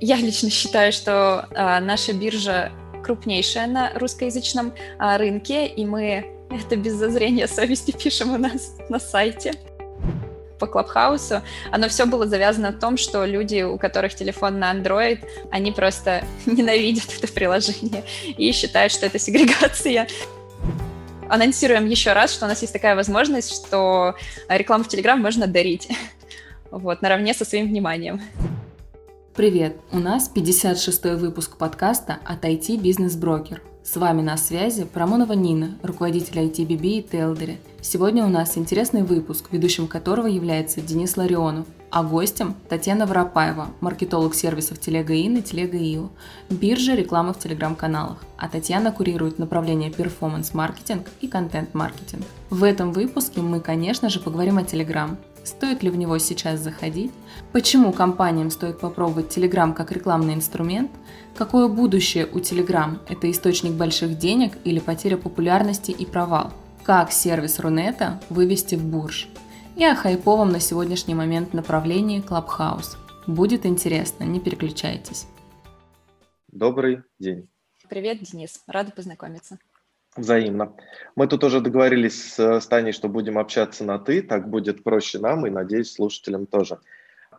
Я лично считаю, что а, наша биржа крупнейшая на русскоязычном а, рынке, и мы это без зазрения совести пишем у нас на сайте по Клабхаусу, оно все было завязано в том, что люди, у которых телефон на Android, они просто ненавидят это приложение и считают, что это сегрегация. Анонсируем еще раз, что у нас есть такая возможность, что рекламу в Telegram можно дарить вот, наравне со своим вниманием. Привет! У нас 56-й выпуск подкаста от IT Бизнес Брокер. С вами на связи Промонова Нина, руководитель ITBB и Телдери. Сегодня у нас интересный выпуск, ведущим которого является Денис Ларионов, а гостем Татьяна Воропаева, маркетолог сервисов Телега Ин и Телега Ио, биржа рекламы в телеграм-каналах, а Татьяна курирует направление перформанс-маркетинг и контент-маркетинг. В этом выпуске мы, конечно же, поговорим о Телеграм, Стоит ли в него сейчас заходить? Почему компаниям стоит попробовать Telegram как рекламный инструмент? Какое будущее у Telegram? Это источник больших денег или потеря популярности и провал? Как сервис Рунета вывести в бурж? И о хайповом на сегодняшний момент направлении Clubhouse. Будет интересно, не переключайтесь. Добрый день. Привет, Денис. Рада познакомиться. Взаимно. Мы тут уже договорились с Таней, что будем общаться на «ты», так будет проще нам и, надеюсь, слушателям тоже.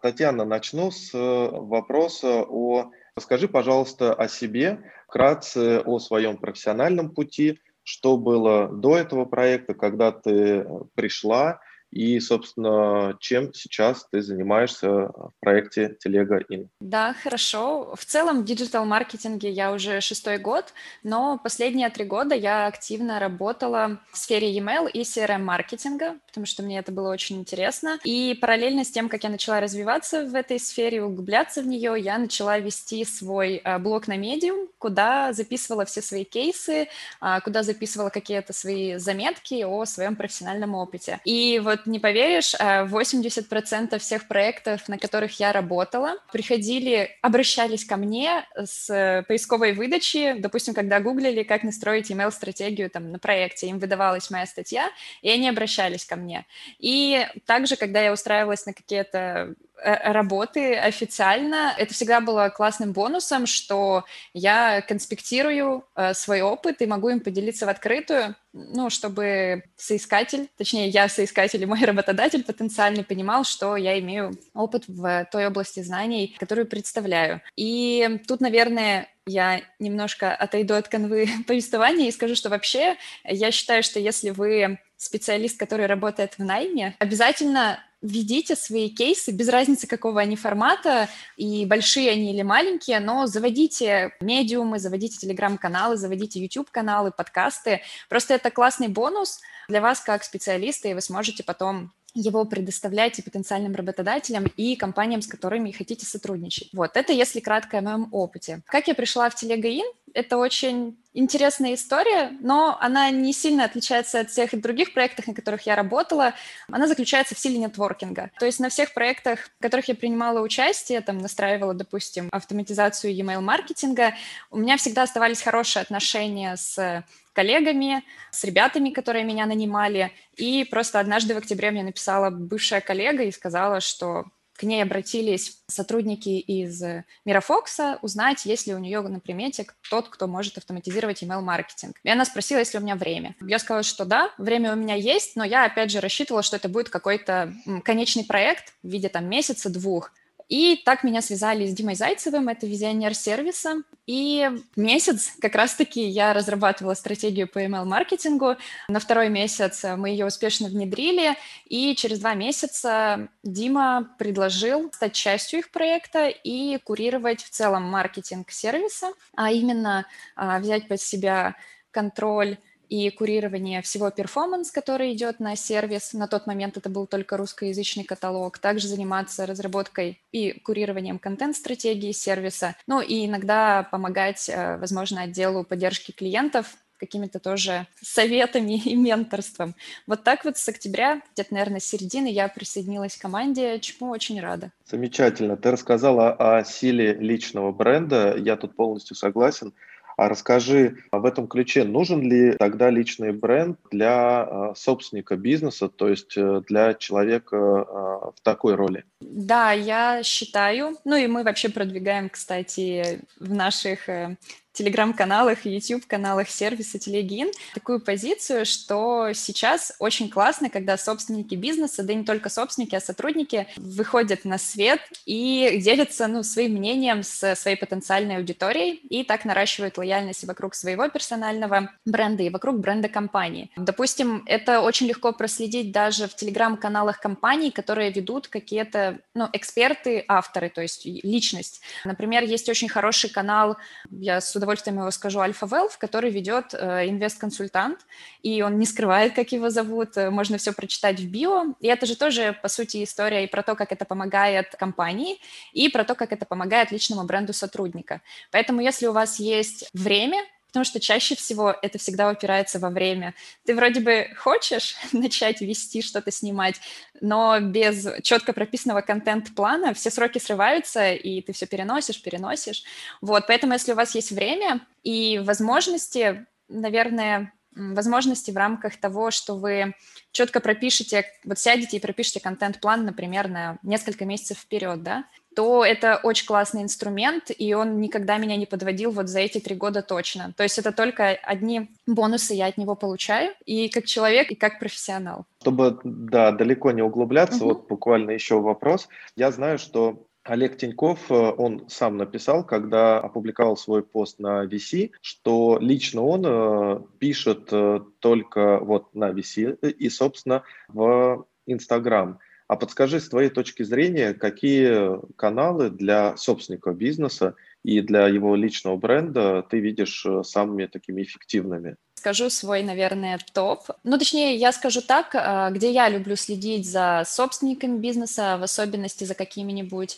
Татьяна, начну с э, вопроса о... Расскажи, пожалуйста, о себе, вкратце о своем профессиональном пути, что было до этого проекта, когда ты пришла, и, собственно, чем сейчас ты занимаешься в проекте Телега Ин? Да, хорошо. В целом в диджитал-маркетинге я уже шестой год, но последние три года я активно работала в сфере email и CRM-маркетинга, потому что мне это было очень интересно. И параллельно с тем, как я начала развиваться в этой сфере, углубляться в нее, я начала вести свой а, блог на Medium, куда записывала все свои кейсы, а, куда записывала какие-то свои заметки о своем профессиональном опыте. И вот не поверишь, 80% э, всех проектов, на которых я работала, приходили, обращались ко мне с поисковой выдачи, допустим, когда гуглили, как настроить email-стратегию там на проекте, им выдавалась моя статья, и они обращались ко мне. И также, когда я устраивалась на какие-то Э, работы официально. Это всегда было классным бонусом, что я конспектирую э, свой опыт и могу им поделиться в открытую, ну, чтобы соискатель, точнее, я соискатель и мой работодатель потенциальный понимал, что я имею опыт в той области знаний, которую представляю. И тут, наверное, я немножко отойду от канвы повествования и скажу, что вообще я считаю, что если вы специалист, который работает в найме, обязательно ведите свои кейсы, без разницы, какого они формата, и большие они или маленькие, но заводите медиумы, заводите телеграм-каналы, заводите YouTube-каналы, подкасты. Просто это классный бонус для вас как специалиста, и вы сможете потом его предоставлять и потенциальным работодателям, и компаниям, с которыми хотите сотрудничать. Вот, это если кратко о моем опыте. Как я пришла в Телегаин? Это очень интересная история, но она не сильно отличается от всех других проектов, на которых я работала. Она заключается в силе нетворкинга. То есть на всех проектах, в которых я принимала участие, там настраивала, допустим, автоматизацию e-mail маркетинга, у меня всегда оставались хорошие отношения с коллегами, с ребятами, которые меня нанимали. И просто однажды в октябре мне написала бывшая коллега и сказала, что к ней обратились сотрудники из Мирафокса узнать, есть ли у нее на примете тот, кто может автоматизировать email-маркетинг. И она спросила, есть ли у меня время. Я сказала, что да, время у меня есть, но я, опять же, рассчитывала, что это будет какой-то конечный проект в виде там месяца-двух. И так меня связали с Димой Зайцевым, это визионер сервиса. И месяц как раз-таки я разрабатывала стратегию по email-маркетингу. На второй месяц мы ее успешно внедрили, и через два месяца Дима предложил стать частью их проекта и курировать в целом маркетинг сервиса, а именно а, взять под себя контроль и курирование всего перформанс, который идет на сервис. На тот момент это был только русскоязычный каталог. Также заниматься разработкой и курированием контент-стратегии сервиса. Ну и иногда помогать, э, возможно, отделу поддержки клиентов какими-то тоже советами и менторством. Вот так вот с октября, где-то, наверное, с середины я присоединилась к команде, чему очень рада. Замечательно. Ты рассказала о силе личного бренда. Я тут полностью согласен. А расскажи, а в этом ключе нужен ли тогда личный бренд для а, собственника бизнеса, то есть э, для человека а, в такой роли? Да, я считаю, ну и мы вообще продвигаем, кстати, в наших э, телеграм-каналах YouTube-каналах сервиса Телегин такую позицию, что сейчас очень классно, когда собственники бизнеса, да и не только собственники, а сотрудники выходят на свет и делятся ну, своим мнением с своей потенциальной аудиторией и так наращивают лояльность вокруг своего персонального бренда и вокруг бренда компании. Допустим, это очень легко проследить даже в телеграм-каналах компаний, которые ведут какие-то ну, эксперты, авторы, то есть личность. Например, есть очень хороший канал, я с удовольствием удовольствием его скажу, Альфа Wealth, который ведет э, инвест-консультант, и он не скрывает, как его зовут, э, можно все прочитать в био. И это же тоже, по сути, история и про то, как это помогает компании, и про то, как это помогает личному бренду сотрудника. Поэтому, если у вас есть время, потому что чаще всего это всегда упирается во время. Ты вроде бы хочешь начать вести, что-то снимать, но без четко прописанного контент-плана все сроки срываются, и ты все переносишь, переносишь. Вот, поэтому если у вас есть время и возможности, наверное, возможности в рамках того, что вы четко пропишете, вот сядете и пропишите контент-план, например, на несколько месяцев вперед, да, то это очень классный инструмент, и он никогда меня не подводил вот за эти три года точно. То есть это только одни бонусы я от него получаю, и как человек, и как профессионал. Чтобы, да, далеко не углубляться, угу. вот буквально еще вопрос. Я знаю, что Олег Тиньков, э, он сам написал, когда опубликовал свой пост на VC, что лично он э, пишет э, только вот на VC и, собственно, в Instagram. А подскажи с твоей точки зрения, какие каналы для собственника бизнеса и для его личного бренда ты видишь самыми такими эффективными? скажу свой, наверное, топ. Ну, точнее, я скажу так, а, где я люблю следить за собственниками бизнеса, в особенности за какими-нибудь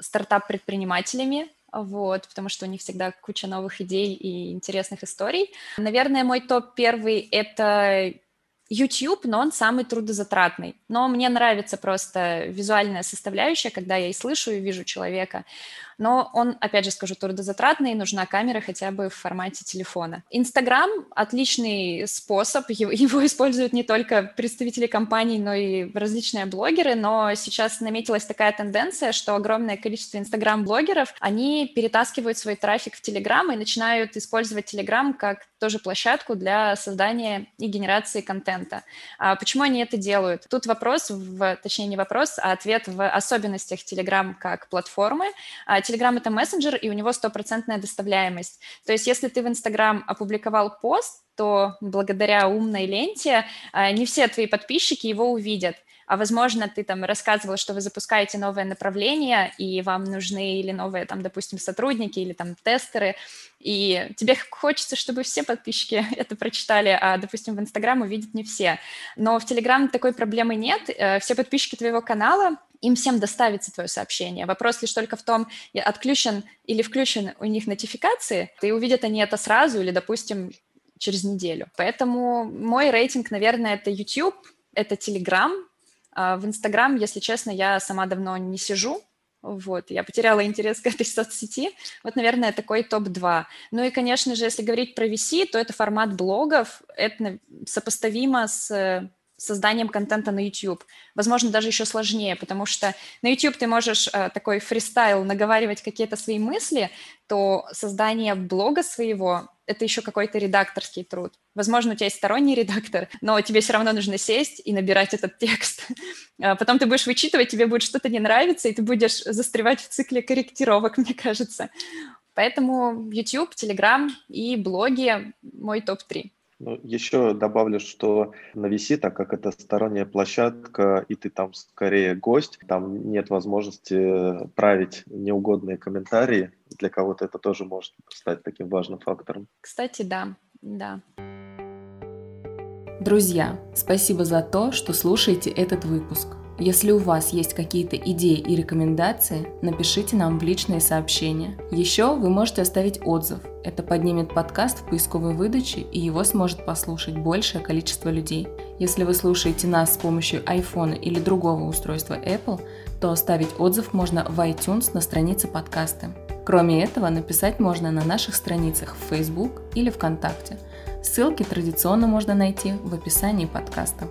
стартап-предпринимателями, вот, потому что у них всегда куча новых идей и интересных историй. Наверное, мой топ первый — это YouTube, но он самый трудозатратный. Но мне нравится просто визуальная составляющая, когда я и слышу, и вижу человека но он, опять же скажу, трудозатратный, нужна камера хотя бы в формате телефона. Инстаграм — отличный способ, его используют не только представители компаний, но и различные блогеры, но сейчас наметилась такая тенденция, что огромное количество инстаграм-блогеров, они перетаскивают свой трафик в Телеграм и начинают использовать Телеграм как тоже площадку для создания и генерации контента. А почему они это делают? Тут вопрос, в, точнее не вопрос, а ответ в особенностях Telegram как платформы. А Telegram — это мессенджер, и у него стопроцентная доставляемость. То есть если ты в Instagram опубликовал пост, то благодаря умной ленте а, не все твои подписчики его увидят а возможно, ты там рассказывал, что вы запускаете новое направление, и вам нужны или новые, там, допустим, сотрудники, или там тестеры, и тебе хочется, чтобы все подписчики это прочитали, а, допустим, в Инстаграм увидят не все. Но в Телеграм такой проблемы нет. Э, все подписчики твоего канала, им всем доставится твое сообщение. Вопрос лишь только в том, отключен или включен у них нотификации, и увидят они это сразу или, допустим, через неделю. Поэтому мой рейтинг, наверное, это YouTube, это Telegram, в Инстаграм, если честно, я сама давно не сижу, вот, я потеряла интерес к этой соцсети. Вот, наверное, такой топ-2. Ну и, конечно же, если говорить про VC, то это формат блогов. Это сопоставимо с созданием контента на YouTube. Возможно, даже еще сложнее, потому что на YouTube ты можешь э, такой фристайл наговаривать какие-то свои мысли, то создание блога своего — это еще какой-то редакторский труд. Возможно, у тебя есть сторонний редактор, но тебе все равно нужно сесть и набирать этот текст. А потом ты будешь вычитывать, тебе будет что-то не нравиться, и ты будешь застревать в цикле корректировок, мне кажется. Поэтому YouTube, Telegram и блоги — мой топ-3. Ну, еще добавлю, что на VC, так как это сторонняя площадка, и ты там скорее гость, там нет возможности править неугодные комментарии. Для кого-то это тоже может стать таким важным фактором. Кстати, да, да. Друзья, спасибо за то, что слушаете этот выпуск. Если у вас есть какие-то идеи и рекомендации, напишите нам в личные сообщения. Еще вы можете оставить отзыв. Это поднимет подкаст в поисковой выдаче и его сможет послушать большее количество людей. Если вы слушаете нас с помощью iPhone или другого устройства Apple, то оставить отзыв можно в iTunes на странице подкаста. Кроме этого, написать можно на наших страницах в Facebook или ВКонтакте. Ссылки традиционно можно найти в описании подкаста.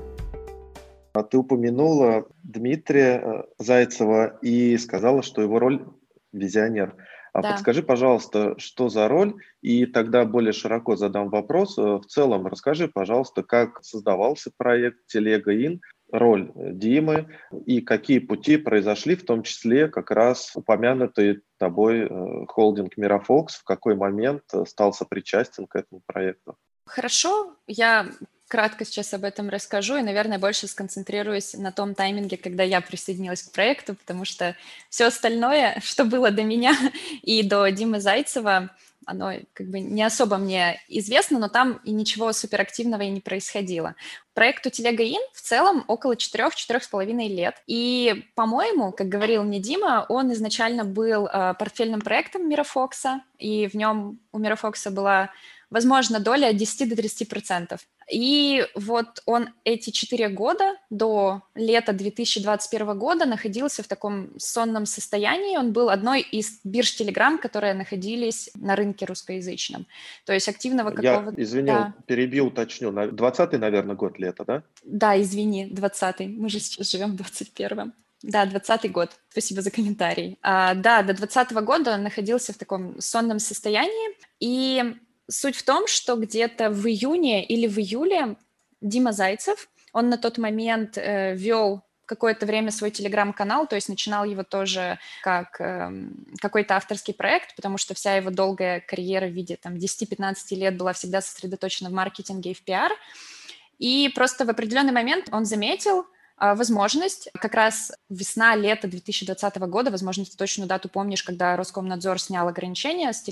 А ты упомянула Дмитрия э, Зайцева и сказала, что его роль визионер. А да. подскажи, пожалуйста, что за роль, и тогда более широко задам вопрос. Э, в целом расскажи, пожалуйста, как создавался проект Телега Ин, роль Димы и какие пути произошли, в том числе как раз упомянутый тобой э, холдинг Мирафокс, в какой момент стал сопричастен к этому проекту. Хорошо, я кратко сейчас об этом расскажу и, наверное, больше сконцентрируюсь на том тайминге, когда я присоединилась к проекту, потому что все остальное, что было до меня и до Димы Зайцева, оно как бы не особо мне известно, но там и ничего суперактивного и не происходило. Проекту Телега Ин в целом около 4-4,5 лет. И, по-моему, как говорил мне Дима, он изначально был э, портфельным проектом Мирафокса, и в нем у Мирафокса была возможно, доля от 10 до 30 процентов. И вот он эти четыре года до лета 2021 года находился в таком сонном состоянии. Он был одной из бирж Telegram, которые находились на рынке русскоязычном. То есть активного какого-то... Я, извини, да. перебил, уточню. 20-й, наверное, год лета, да? Да, извини, 20-й. Мы же сейчас живем в 21-м. Да, 20 год. Спасибо за комментарий. А, да, до 20 года он находился в таком сонном состоянии. И Суть в том, что где-то в июне или в июле Дима Зайцев, он на тот момент э, вел какое-то время свой телеграм-канал, то есть начинал его тоже как э, какой-то авторский проект, потому что вся его долгая карьера в виде там 10-15 лет была всегда сосредоточена в маркетинге и в пиар. И просто в определенный момент он заметил, возможность, как раз весна-лето 2020 года, возможно, ты точную дату помнишь, когда Роскомнадзор снял ограничения с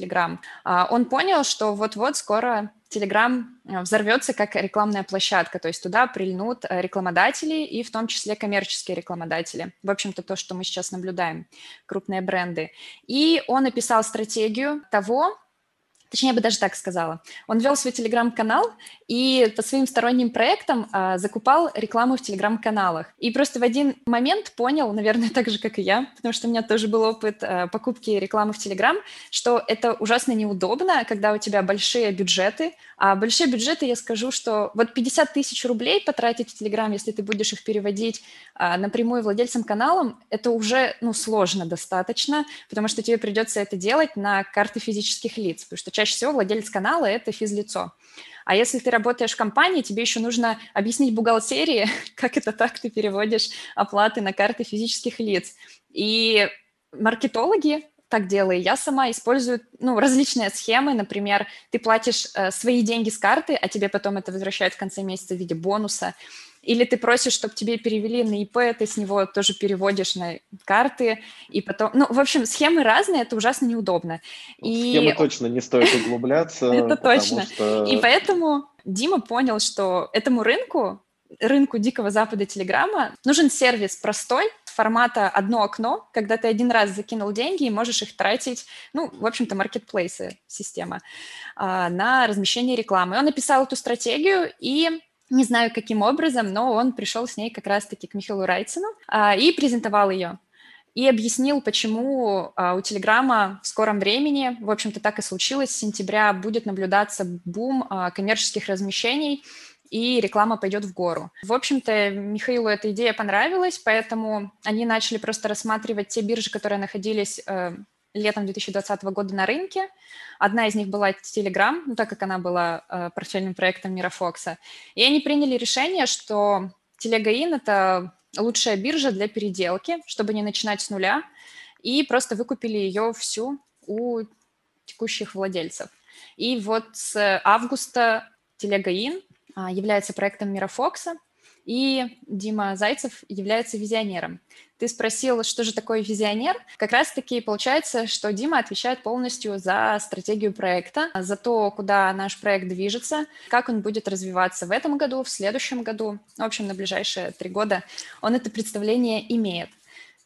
а, он понял, что вот-вот скоро Telegram а, взорвется как рекламная площадка, то есть туда прильнут рекламодатели и в том числе коммерческие рекламодатели. В общем-то, то, что мы сейчас наблюдаем, крупные бренды. И он описал стратегию того, Точнее, я бы даже так сказала. Он вел свой телеграм-канал и по своим сторонним проектам а, закупал рекламу в телеграм-каналах. И просто в один момент понял, наверное, так же, как и я, потому что у меня тоже был опыт а, покупки рекламы в телеграм, что это ужасно неудобно, когда у тебя большие бюджеты. А большие бюджеты, я скажу, что вот 50 тысяч рублей потратить в телеграм, если ты будешь их переводить а, напрямую владельцам каналам, это уже ну, сложно достаточно, потому что тебе придется это делать на карты физических лиц, потому что чаще всего владелец канала – это физлицо. А если ты работаешь в компании, тебе еще нужно объяснить бухгалтерии, как это так ты переводишь оплаты на карты физических лиц. И маркетологи так делаю. Я сама использую ну, различные схемы. Например, ты платишь э, свои деньги с карты, а тебе потом это возвращают в конце месяца в виде бонуса. Или ты просишь, чтобы тебе перевели на ИП, ты с него тоже переводишь на карты, и потом... Ну, в общем, схемы разные, это ужасно неудобно. И... Схемы точно не стоит углубляться. Это точно. И поэтому Дима понял, что этому рынку, рынку Дикого Запада Телеграма, нужен сервис простой, формата одно окно, когда ты один раз закинул деньги и можешь их тратить, ну, в общем-то, маркетплейсы система, а, на размещение рекламы. Он написал эту стратегию, и не знаю, каким образом, но он пришел с ней как раз-таки к Михаилу Райцину а, и презентовал ее. И объяснил, почему а, у Телеграма в скором времени, в общем-то, так и случилось, с сентября будет наблюдаться бум а, коммерческих размещений, и реклама пойдет в гору. В общем-то, Михаилу эта идея понравилась, поэтому они начали просто рассматривать те биржи, которые находились э, летом 2020 года на рынке. Одна из них была Telegram, ну, так как она была э, портфельным проектом Мирафокса. И они приняли решение, что Telegain – это лучшая биржа для переделки, чтобы не начинать с нуля, и просто выкупили ее всю у текущих владельцев. И вот с августа Telegain а, является проектом Мирафокса, и Дима Зайцев является визионером. Ты спросил, что же такое визионер? Как раз-таки получается, что Дима отвечает полностью за стратегию проекта, за то, куда наш проект движется, как он будет развиваться в этом году, в следующем году, в общем, на ближайшие три года. Он это представление имеет.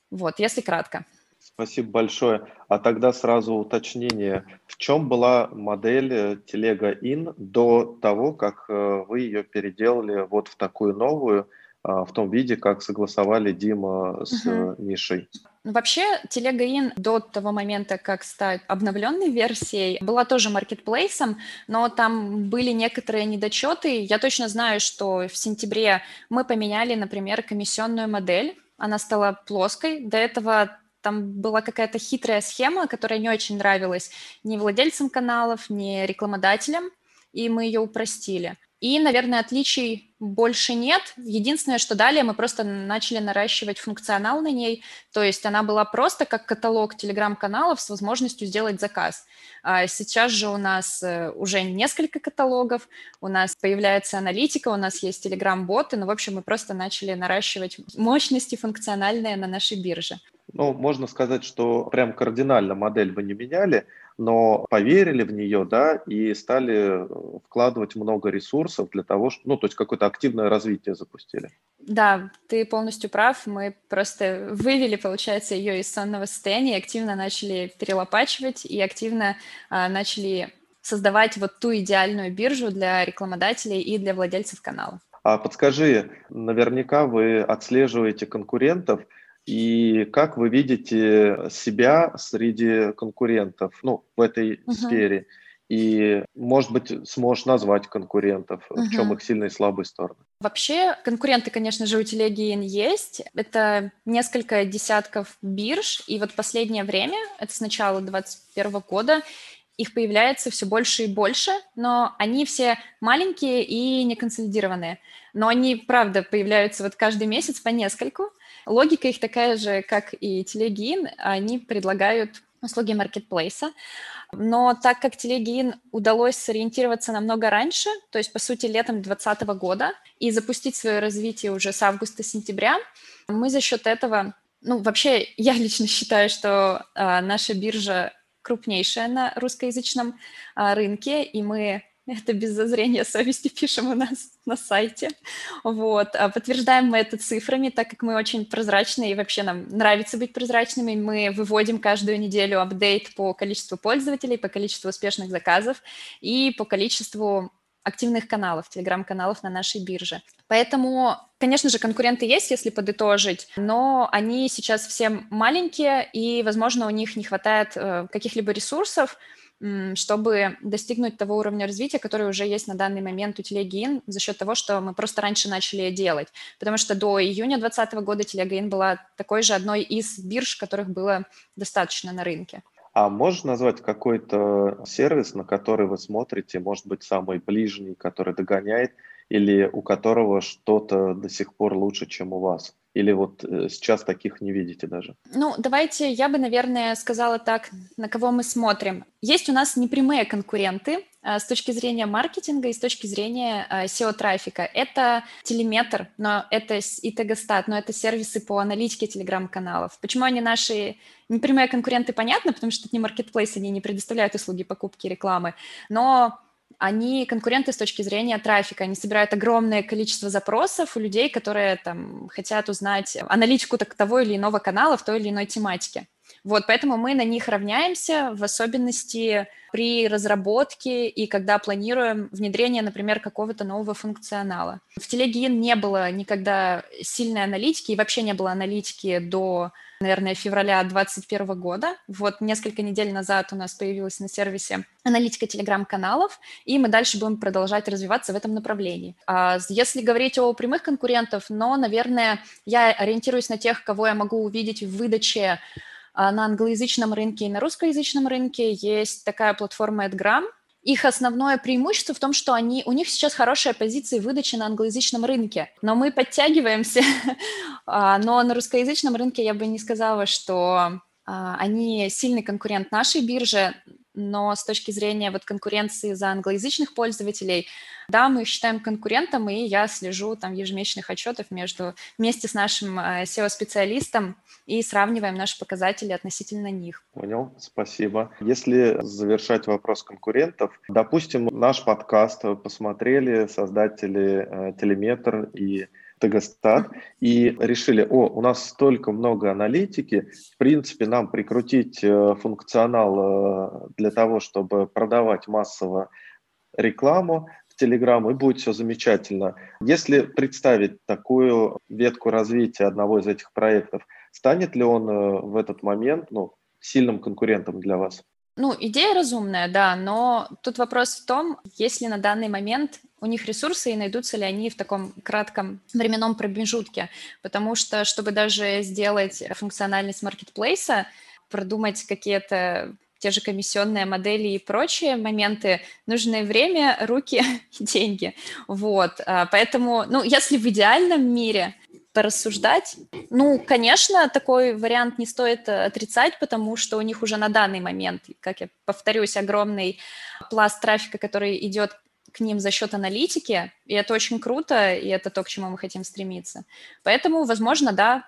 Вот, если кратко. Спасибо большое. А тогда сразу уточнение. В чем была модель э, Телега Ин до того, как э, вы ее переделали вот в такую новую, в том виде, как согласовали Дима с угу. Мишей. Ну, вообще, Телега до того момента, как стать обновленной версией, была тоже маркетплейсом, но там были некоторые недочеты. Я точно знаю, что в сентябре мы поменяли, например, комиссионную модель. Она стала плоской. До этого там была какая-то хитрая схема, которая не очень нравилась ни владельцам каналов, ни рекламодателям, и мы ее упростили. И, наверное, отличий больше нет. Единственное, что далее мы просто начали наращивать функционал на ней. То есть она была просто как каталог телеграм-каналов с возможностью сделать заказ. А сейчас же у нас э, уже несколько каталогов, у нас появляется аналитика, у нас есть телеграм-боты. Ну, в общем, мы просто начали наращивать мощности функциональные на нашей бирже. Ну, можно сказать, что прям кардинально модель вы не меняли, но поверили в нее, да, и стали э, вкладывать много ресурсов для того, что, ну, то есть какое-то активное развитие запустили. Да, ты полностью прав. Мы просто вывели, получается, ее из сонного состояния, активно начали перелопачивать и активно а, начали создавать вот ту идеальную биржу для рекламодателей и для владельцев канала. А подскажи, наверняка вы отслеживаете конкурентов, и как вы видите себя среди конкурентов ну, в этой uh-huh. сфере? И, может быть, сможешь назвать конкурентов, uh-huh. в чем их сильные и слабые стороны? Вообще, конкуренты, конечно же, у Телегиин есть. Это несколько десятков бирж, и вот последнее время, это с начала 2021 года, их появляется все больше и больше, но они все маленькие и не консолидированные. Но они, правда, появляются вот каждый месяц по нескольку. Логика их такая же, как и Телегин. Они предлагают услуги маркетплейса. Но так как Телегин удалось сориентироваться намного раньше, то есть, по сути, летом 2020 года, и запустить свое развитие уже с августа-сентября, мы за счет этого, ну, вообще, я лично считаю, что э, наша биржа крупнейшая на русскоязычном э, рынке, и мы это без зазрения совести пишем у нас на сайте. Вот. А подтверждаем мы это цифрами, так как мы очень прозрачные, и вообще нам нравится быть прозрачными. Мы выводим каждую неделю апдейт по количеству пользователей, по количеству успешных заказов и по количеству активных каналов, телеграм-каналов на нашей бирже. Поэтому, конечно же, конкуренты есть, если подытожить, но они сейчас все маленькие, и, возможно, у них не хватает э, каких-либо ресурсов, чтобы достигнуть того уровня развития, который уже есть на данный момент у Телегин за счет того, что мы просто раньше начали делать. Потому что до июня 2020 года Телегин была такой же одной из бирж, которых было достаточно на рынке. А можешь назвать какой-то сервис, на который вы смотрите, может быть, самый ближний, который догоняет, или у которого что-то до сих пор лучше, чем у вас? Или вот э, сейчас таких не видите даже? Ну, давайте я бы, наверное, сказала так, на кого мы смотрим. Есть у нас непрямые конкуренты э, с точки зрения маркетинга и с точки зрения э, SEO-трафика. Это телеметр, но это и Тегостат, но это сервисы по аналитике телеграм-каналов. Почему они наши непрямые конкуренты, понятно, потому что это не маркетплейс, они не предоставляют услуги покупки рекламы, но они конкуренты с точки зрения трафика. Они собирают огромное количество запросов у людей, которые там хотят узнать аналитику того или иного канала в той или иной тематике. Вот, поэтому мы на них равняемся, в особенности при разработке и когда планируем внедрение, например, какого-то нового функционала. В Телегин не было никогда сильной аналитики, и вообще не было аналитики до наверное, февраля 2021 года. Вот несколько недель назад у нас появилась на сервисе аналитика телеграм-каналов, и мы дальше будем продолжать развиваться в этом направлении. А если говорить о прямых конкурентов, но, наверное, я ориентируюсь на тех, кого я могу увидеть в выдаче а, на англоязычном рынке и на русскоязычном рынке. Есть такая платформа AdGram, их основное преимущество в том, что они, у них сейчас хорошая позиция выдачи на англоязычном рынке, но мы подтягиваемся, а, но на русскоязычном рынке я бы не сказала, что а, они сильный конкурент нашей бирже, но с точки зрения вот конкуренции за англоязычных пользователей, да, мы считаем конкурентом, и я слежу там ежемесячных отчетах между, вместе с нашим SEO-специалистом и сравниваем наши показатели относительно них. Понял, спасибо. Если завершать вопрос конкурентов, допустим, наш подкаст посмотрели создатели э, Телеметр и Тегостат и решили, о, у нас столько много аналитики, в принципе, нам прикрутить э, функционал э, для того, чтобы продавать массово рекламу в Telegram, и будет все замечательно. Если представить такую ветку развития одного из этих проектов, станет ли он э, в этот момент ну, сильным конкурентом для вас? Ну, идея разумная, да, но тут вопрос в том, есть ли на данный момент у них ресурсы и найдутся ли они в таком кратком временном промежутке. Потому что, чтобы даже сделать функциональность маркетплейса, продумать какие-то те же комиссионные модели и прочие моменты, нужно время, руки и деньги. Вот, а, поэтому, ну, если в идеальном мире порассуждать. Ну, конечно, такой вариант не стоит отрицать, потому что у них уже на данный момент, как я повторюсь, огромный пласт трафика, который идет к ним за счет аналитики, и это очень круто, и это то, к чему мы хотим стремиться. Поэтому, возможно, да,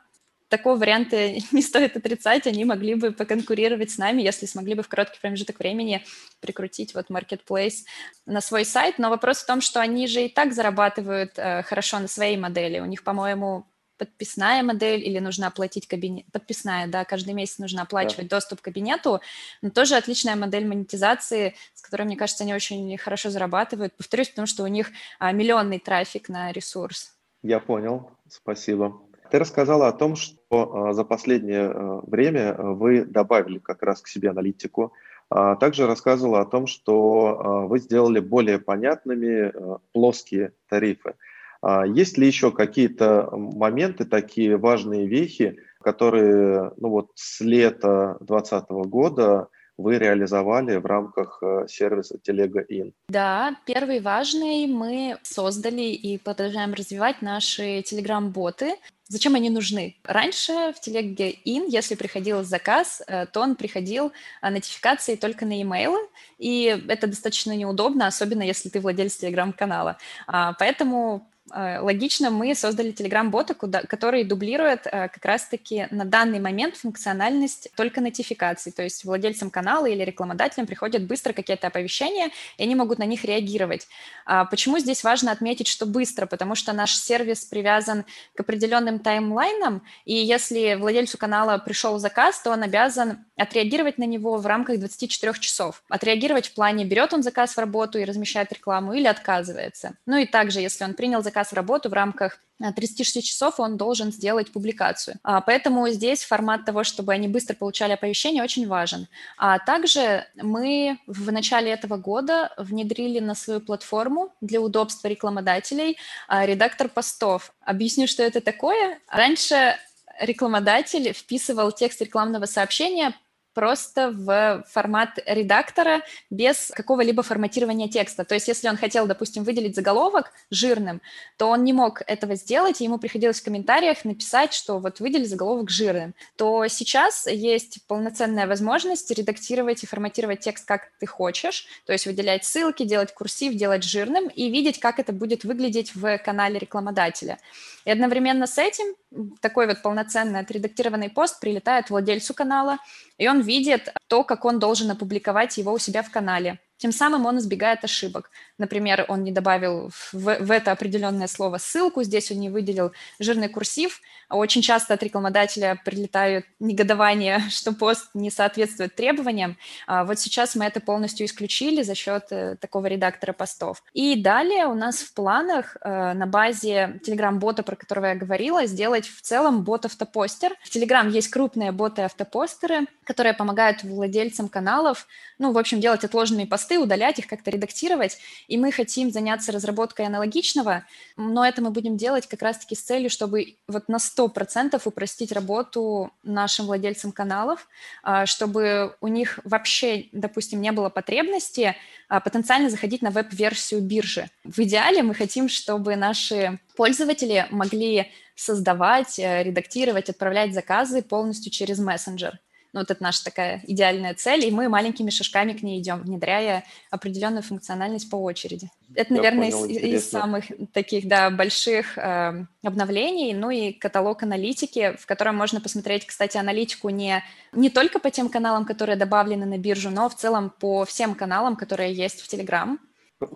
такого варианта не стоит отрицать, они могли бы поконкурировать с нами, если смогли бы в короткий промежуток времени прикрутить вот Marketplace на свой сайт. Но вопрос в том, что они же и так зарабатывают э, хорошо на своей модели. У них, по-моему, подписная модель или нужно оплатить кабинет, подписная, да, каждый месяц нужно оплачивать да. доступ к кабинету, но тоже отличная модель монетизации, с которой, мне кажется, они очень хорошо зарабатывают. Повторюсь, потому что у них а, миллионный трафик на ресурс. Я понял, спасибо. Ты рассказала о том, что а, за последнее а, время а, вы добавили как раз к себе аналитику. А, также рассказывала о том, что вы сделали более понятными плоские тарифы. А есть ли еще какие-то моменты, такие важные вехи, которые ну вот с лета 2020 года вы реализовали в рамках э, сервиса Телега Ин? Да, первый важный мы создали и продолжаем развивать наши Telegram-боты. Зачем они нужны? Раньше в телеге in, если приходил заказ, э, то он приходил э, нотификации только на e-mail, и это достаточно неудобно, особенно если ты владелец телеграм-канала. А, поэтому логично, мы создали Telegram-бота, который дублирует э, как раз-таки на данный момент функциональность только нотификаций. То есть владельцам канала или рекламодателям приходят быстро какие-то оповещения, и они могут на них реагировать. А почему здесь важно отметить, что быстро? Потому что наш сервис привязан к определенным таймлайнам, и если владельцу канала пришел заказ, то он обязан отреагировать на него в рамках 24 часов. Отреагировать в плане, берет он заказ в работу и размещает рекламу или отказывается. Ну и также, если он принял заказ заказ работу в рамках 36 э, часов он должен сделать публикацию. А, поэтому здесь формат того, чтобы они быстро получали оповещение, очень важен. А также мы в начале этого года внедрили на свою платформу для удобства рекламодателей а, редактор постов. Объясню, что это такое. Раньше рекламодатель вписывал текст рекламного сообщения просто в формат редактора без какого-либо форматирования текста. То есть если он хотел, допустим, выделить заголовок жирным, то он не мог этого сделать, и ему приходилось в комментариях написать, что вот выдели заголовок жирным. То сейчас есть полноценная возможность редактировать и форматировать текст как ты хочешь, то есть выделять ссылки, делать курсив, делать жирным и видеть, как это будет выглядеть в канале рекламодателя. И одновременно с этим такой вот полноценный отредактированный пост прилетает владельцу канала, и он видит то, как он должен опубликовать его у себя в канале. Тем самым он избегает ошибок. Например, он не добавил в, в это определенное слово ссылку, здесь он не выделил жирный курсив. Очень часто от рекламодателя прилетают негодования, что пост не соответствует требованиям. А вот сейчас мы это полностью исключили за счет э, такого редактора постов. И далее у нас в планах э, на базе Telegram-бота, про которого я говорила, сделать в целом бот-автопостер. В Telegram есть крупные боты-автопостеры, которые помогают владельцам каналов, ну, в общем, делать отложенные посты посты, удалять их, как-то редактировать. И мы хотим заняться разработкой аналогичного, но это мы будем делать как раз-таки с целью, чтобы вот на 100% упростить работу нашим владельцам каналов, а, чтобы у них вообще, допустим, не было потребности а, потенциально заходить на веб-версию биржи. В идеале мы хотим, чтобы наши пользователи могли создавать, э, редактировать, отправлять заказы полностью через мессенджер. Ну, вот это наша такая идеальная цель, и мы маленькими шажками к ней идем, внедряя определенную функциональность по очереди. Это, наверное, понял, из, из самых таких, да, больших э, обновлений. Ну и каталог аналитики, в котором можно посмотреть, кстати, аналитику не, не только по тем каналам, которые добавлены на биржу, но в целом по всем каналам, которые есть в Telegram.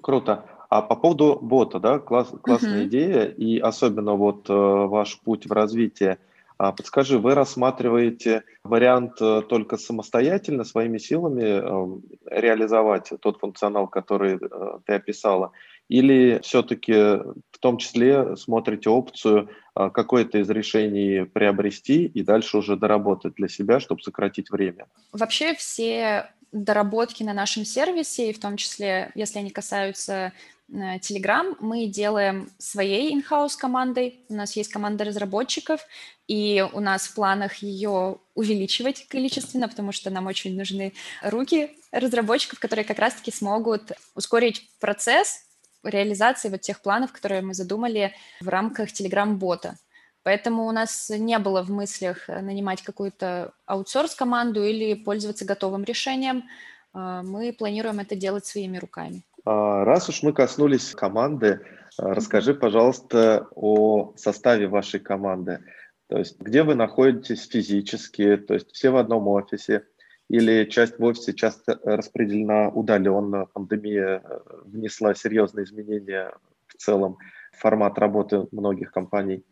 Круто. А по поводу бота, да, класс, классная uh-huh. идея, и особенно вот э, ваш путь в развитии – подскажи, вы рассматриваете вариант э, только самостоятельно, своими силами эм, реализовать тот функционал, который э, ты описала, или все-таки в том числе смотрите опцию а, какое-то из решений приобрести и дальше уже доработать для себя, чтобы сократить время? Вообще все доработки на нашем сервисе, и в том числе, если они касаются э, Telegram, мы делаем своей in-house командой. У нас есть команда разработчиков, и у нас в планах ее увеличивать количественно, потому что нам очень нужны руки разработчиков, которые как раз-таки смогут ускорить процесс реализации вот тех планов, которые мы задумали в рамках Telegram-бота. Поэтому у нас не было в мыслях нанимать какую-то аутсорс-команду или пользоваться готовым решением. А, мы планируем это делать своими руками. А, раз уж мы коснулись команды, а, расскажи, пожалуйста, о составе вашей команды. То есть где вы находитесь физически, то есть все в одном офисе, или часть в офисе часто распределена удаленно, пандемия э, внесла серьезные изменения в целом формат работы многих компаний.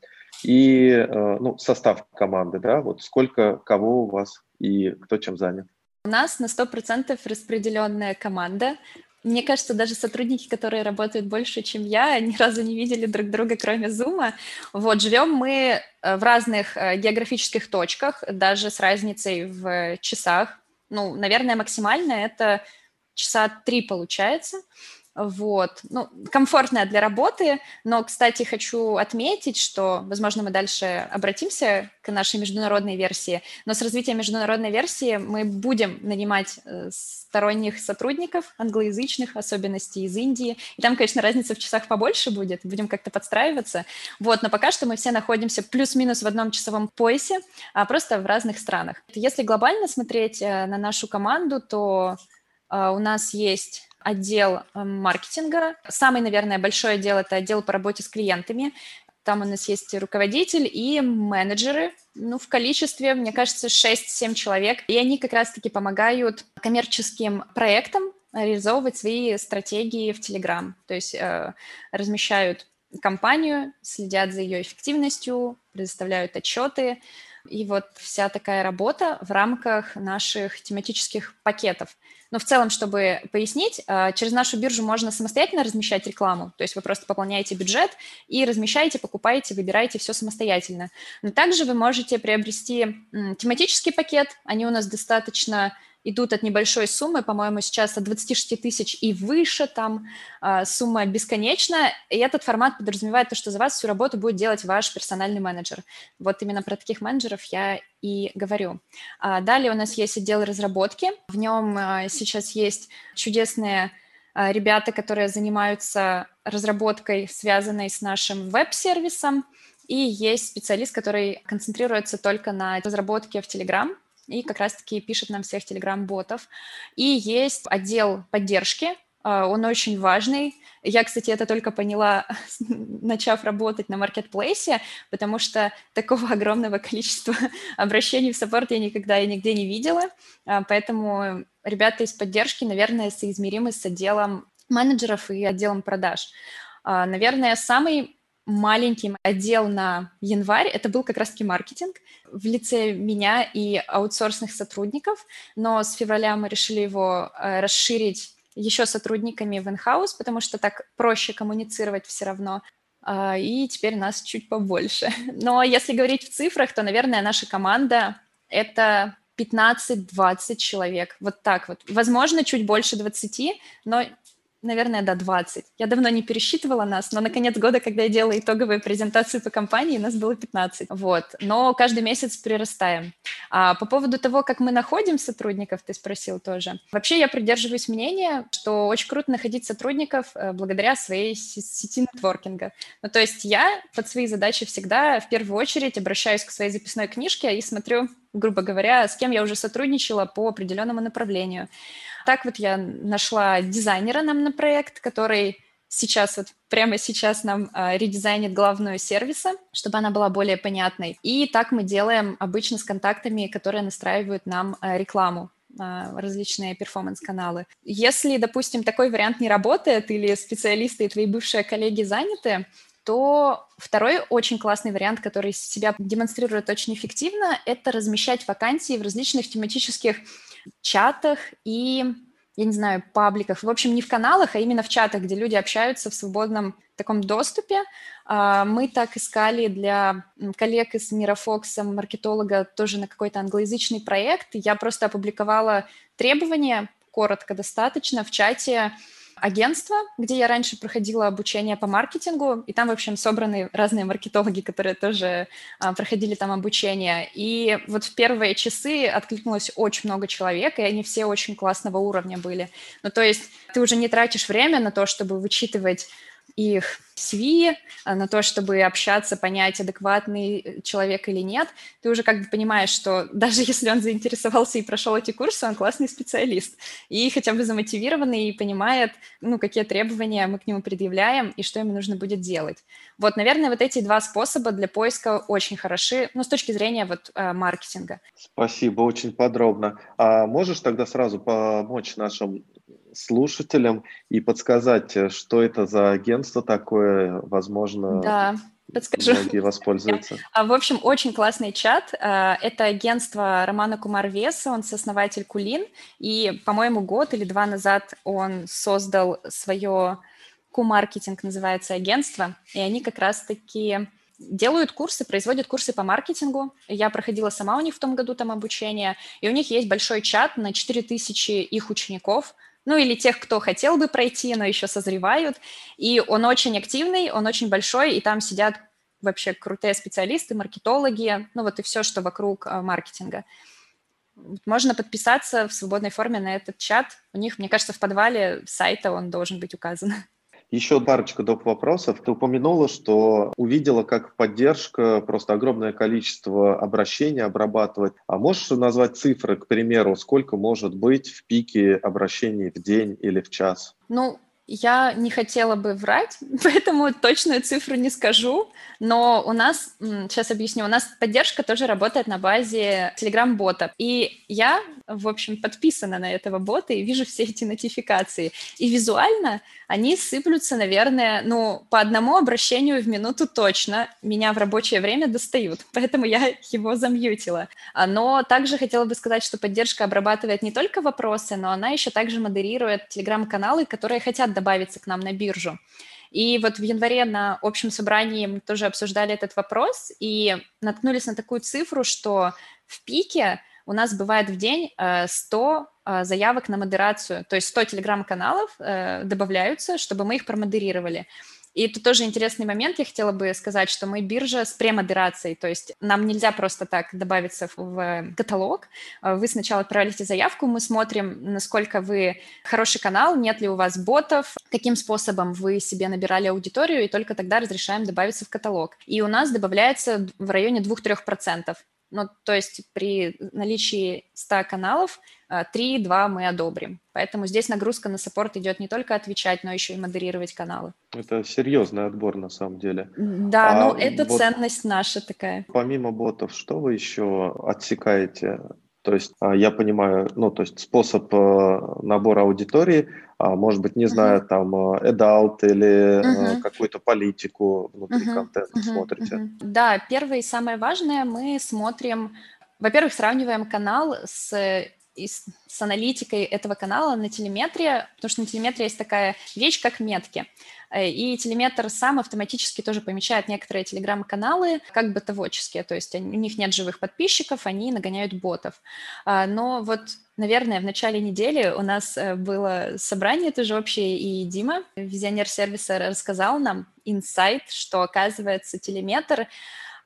И э, ну, состав команды, да, вот сколько кого у вас и кто чем занят. У нас на 100% распределенная команда. Мне кажется, даже сотрудники, которые работают больше, чем я, ни разу не видели друг друга, кроме Зума. Вот, живем мы э, в разных географических точках, даже с разницей в часах ну, наверное, максимально это часа три получается. Вот, ну, комфортная для работы, но, кстати, хочу отметить, что, возможно, мы дальше обратимся к нашей международной версии, но с развитием международной версии мы будем нанимать э, сторонних сотрудников, англоязычных, особенностей из Индии, и там, конечно, разница в часах побольше будет, будем как-то подстраиваться, вот, но пока что мы все находимся плюс-минус в одном часовом поясе, а просто в разных странах. Если глобально смотреть э, на нашу команду, то э, у нас есть отдел э, маркетинга. Самый, наверное, большой отдел – это отдел по работе с клиентами. Там у нас есть руководитель и менеджеры, ну, в количестве, мне кажется, 6-7 человек. И они как раз-таки помогают коммерческим проектам реализовывать свои стратегии в Telegram. То есть э, размещают компанию, следят за ее эффективностью, предоставляют отчеты. И вот вся такая работа в рамках наших тематических пакетов. Но в целом, чтобы пояснить, э, через нашу биржу можно самостоятельно размещать рекламу, то есть вы просто пополняете бюджет и размещаете, покупаете, выбираете все самостоятельно. Но также вы можете приобрести тематический пакет, они у нас достаточно идут от небольшой суммы, по-моему, сейчас от 26 тысяч и выше, там э, сумма бесконечная, и этот формат подразумевает то, что за вас всю работу будет делать ваш персональный менеджер. Вот именно про таких менеджеров я и говорю. А далее у нас есть отдел разработки, в нем э, сейчас есть чудесные э, ребята, которые занимаются разработкой, связанной с нашим веб-сервисом, и есть специалист, который концентрируется только на разработке в Telegram, и как раз-таки пишет нам всех телеграм-ботов. И есть отдел поддержки, а, он очень важный. Я, кстати, это только поняла, начав работать на маркетплейсе, потому что такого огромного количества обращений в саппорт я никогда и нигде не видела. А, поэтому ребята из поддержки, наверное, соизмеримы с отделом менеджеров и отделом продаж. А, наверное, самый маленький отдел на январь, это был как раз-таки маркетинг в лице меня и аутсорсных сотрудников, но с февраля мы решили его э, расширить еще сотрудниками в инхаус, потому что так проще коммуницировать все равно. А, и теперь нас чуть побольше. Но если говорить в цифрах, то, наверное, наша команда — это 15-20 человек. Вот так вот. Возможно, чуть больше 20, но наверное, до 20. Я давно не пересчитывала нас, но на конец года, когда я делала итоговые презентации по компании, нас было 15. Вот. Но каждый месяц прирастаем. А по поводу того, как мы находим сотрудников, ты спросил тоже. Вообще я придерживаюсь мнения, что очень круто находить сотрудников э, благодаря своей сети нетворкинга. Ну, то есть я под свои задачи всегда в первую очередь обращаюсь к своей записной книжке и смотрю, грубо говоря, с кем я уже сотрудничала по определенному направлению. Так вот я нашла дизайнера нам на проект, который сейчас вот прямо сейчас нам э, редизайнит главную сервиса, чтобы она была более понятной. И так мы делаем обычно с контактами, которые настраивают нам э, рекламу различные перформанс-каналы. Если, допустим, такой вариант не работает или специалисты и твои бывшие коллеги заняты, то второй очень классный вариант, который себя демонстрирует очень эффективно, это размещать вакансии в различных тематических чатах и я не знаю, пабликах, в общем, не в каналах, а именно в чатах, где люди общаются в свободном таком доступе. А, мы так искали для коллег из Мира Фокса, маркетолога, тоже на какой-то англоязычный проект. Я просто опубликовала требования, коротко достаточно, в чате агентство, где я раньше проходила обучение по маркетингу, и там, в общем, собраны разные маркетологи, которые тоже а, проходили там обучение. И вот в первые часы откликнулось очень много человек, и они все очень классного уровня были. Ну, то есть ты уже не тратишь время на то, чтобы вычитывать их CV, а, на то, чтобы общаться, понять, адекватный э, человек или нет, ты уже как бы понимаешь, что даже если он заинтересовался и прошел эти курсы, он классный специалист, и хотя бы замотивированный, и понимает, ну, какие требования мы к нему предъявляем, и что ему нужно будет делать. Вот, наверное, вот эти два способа для поиска очень хороши, ну, с точки зрения вот э, маркетинга. Спасибо, очень подробно. А можешь тогда сразу помочь нашим слушателям и подсказать, э, что это за агентство такое, возможно, да. Подскажу. Многие воспользуются. А, в общем, очень классный чат. А, это агентство Романа Кумарвеса, он сооснователь Кулин. И, по-моему, год или два назад он создал свое Ку-маркетинг, называется агентство. И они как раз-таки делают курсы, производят курсы по маркетингу. Я проходила сама у них в том году там обучение. И у них есть большой чат на 4000 их учеников – ну или тех, кто хотел бы пройти, но еще созревают. И он очень активный, он очень большой, и там сидят вообще крутые специалисты, маркетологи, ну вот и все, что вокруг э, маркетинга. Можно подписаться в свободной форме на этот чат. У них, мне кажется, в подвале сайта он должен быть указан. Еще парочка доп. вопросов. Ты упомянула, что увидела, как поддержка просто огромное количество обращений обрабатывать. А можешь назвать цифры, к примеру, сколько может быть в пике обращений в день или в час? Ну, я не хотела бы врать, поэтому точную цифру не скажу, но у нас, сейчас объясню, у нас поддержка тоже работает на базе Telegram-бота. И я, в общем, подписана на этого бота и вижу все эти нотификации. И визуально они сыплются, наверное, ну, по одному обращению в минуту точно. Меня в рабочее время достают, поэтому я его замьютила. А, но также хотела бы сказать, что поддержка обрабатывает не только вопросы, но она еще также модерирует телеграм-каналы, которые хотят добавиться к нам на биржу. И вот в январе на общем собрании мы тоже обсуждали этот вопрос и наткнулись на такую цифру, что в пике у нас бывает в день 100 э, заявок на модерацию, то есть 100 телеграм-каналов э, добавляются, чтобы мы их промодерировали. И тут тоже интересный момент, я хотела бы сказать, что мы биржа с премодерацией, то есть нам нельзя просто так добавиться в каталог. Вы сначала отправляете заявку, мы смотрим, насколько вы хороший канал, нет ли у вас ботов, каким способом вы себе набирали аудиторию, и только тогда разрешаем добавиться в каталог. И у нас добавляется в районе 2-3%. Ну, то есть при наличии 100 каналов 3-2 а, мы одобрим. Поэтому здесь нагрузка на саппорт идет не только отвечать, но еще и модерировать каналы. Это серьезный отбор на самом деле. Да, а ну это вот ценность наша такая. Помимо ботов, что вы еще отсекаете то есть а, я понимаю, ну, то есть способ э, набора аудитории, а, может быть, не знаю, uh-huh. там, э, adult или uh-huh. какую-то политику внутри uh-huh. контента uh-huh. смотрите. Uh-huh. Да, первое и самое важное, мы смотрим, во-первых, сравниваем канал с с аналитикой этого канала на телеметрии, потому что на телеметрии есть такая вещь, как метки. Э, и телеметр сам автоматически тоже помечает некоторые телеграм-каналы как бытоводческие, то есть у них нет живых подписчиков, они нагоняют ботов. А, но вот Наверное, в начале недели у нас э, было собрание тоже общее, и Дима, визионер сервиса, рассказал нам инсайт, что, оказывается, телеметр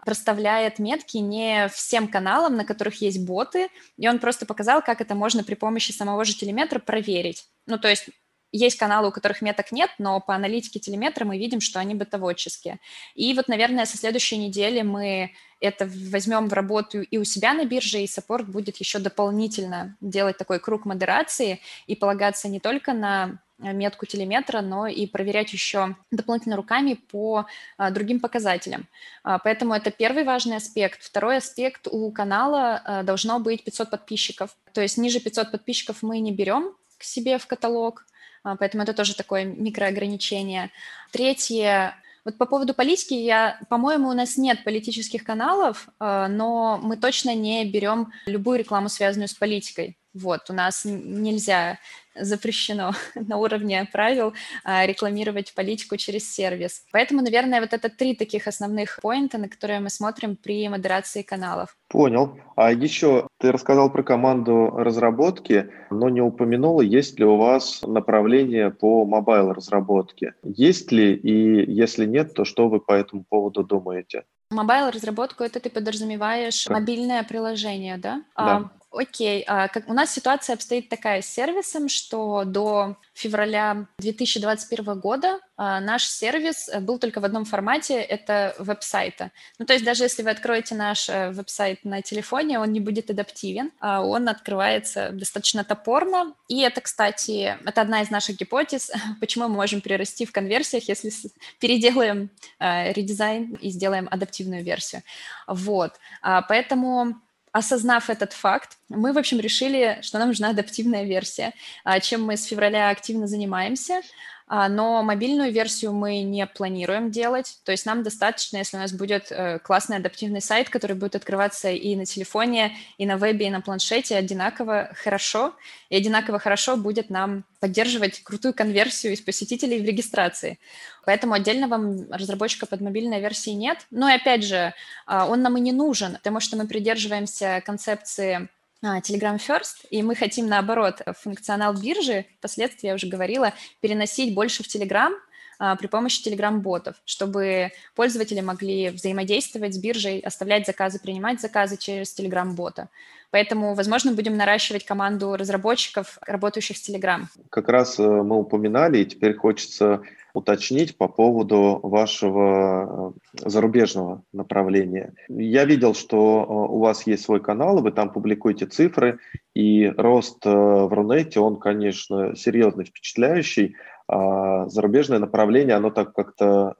проставляет метки не всем каналам, на которых есть боты, и он просто показал, как это можно при помощи самого же телеметра проверить. Ну, то есть есть каналы, у которых меток нет, но по аналитике телеметра мы видим, что они бытоводческие. И вот, наверное, со следующей недели мы это возьмем в работу и у себя на бирже, и саппорт будет еще дополнительно делать такой круг модерации и полагаться не только на метку телеметра, но и проверять еще дополнительно руками по а, другим показателям. А, поэтому это первый важный аспект. Второй аспект у канала а, должно быть 500 подписчиков. То есть ниже 500 подписчиков мы не берем к себе в каталог, поэтому это тоже такое микроограничение. Третье, вот по поводу политики, я, по-моему, у нас нет политических каналов, но мы точно не берем любую рекламу, связанную с политикой. Вот, у нас нельзя запрещено на уровне правил а, рекламировать политику через сервис. Поэтому, наверное, вот это три таких основных point а, на которые мы смотрим при модерации каналов. Понял. А еще ты рассказал про команду разработки, но не упомянула, есть ли у вас направление по mobile разработке. Есть ли, и если нет, то что вы по этому поводу думаете? Mobile разработку это ты подразумеваешь мобильное приложение, да? Да. А, Окей, а у нас ситуация обстоит такая с сервисом, что до февраля 2021 года а, наш сервис э, был только в одном формате, это веб-сайта. Ну, то есть даже если вы откроете наш э, веб-сайт на телефоне, он не будет адаптивен, а он открывается достаточно топорно. И это, кстати, это одна из наших гипотез, почему мы можем перерасти в конверсиях, если переделаем э, редизайн и сделаем адаптивную версию. Вот, а, поэтому осознав этот факт, мы, в общем, решили, что нам нужна адаптивная версия, а, чем мы с февраля активно занимаемся. А, но мобильную версию мы не планируем делать, то есть нам достаточно, если у нас будет э, классный адаптивный сайт, который будет открываться и на телефоне, и на вебе, и на планшете одинаково хорошо, и одинаково хорошо будет нам поддерживать крутую конверсию из посетителей в регистрации. Поэтому отдельного разработчика под мобильной версии нет. Но и опять же, а, он нам и не нужен, потому что мы придерживаемся концепции Telegram First, и мы хотим, наоборот, функционал биржи, впоследствии я уже говорила, переносить больше в Telegram а, при помощи Telegram-ботов, чтобы пользователи могли взаимодействовать с биржей, оставлять заказы, принимать заказы через Telegram-бота. Поэтому, возможно, будем наращивать команду разработчиков, работающих с Telegram. Как раз э, мы упоминали, и теперь хочется уточнить по поводу вашего э, зарубежного направления. Я видел, что э, у вас есть свой канал, вы там публикуете цифры, и рост в Рунете, он, конечно, серьезно впечатляющий. А зарубежное направление, оно так как-то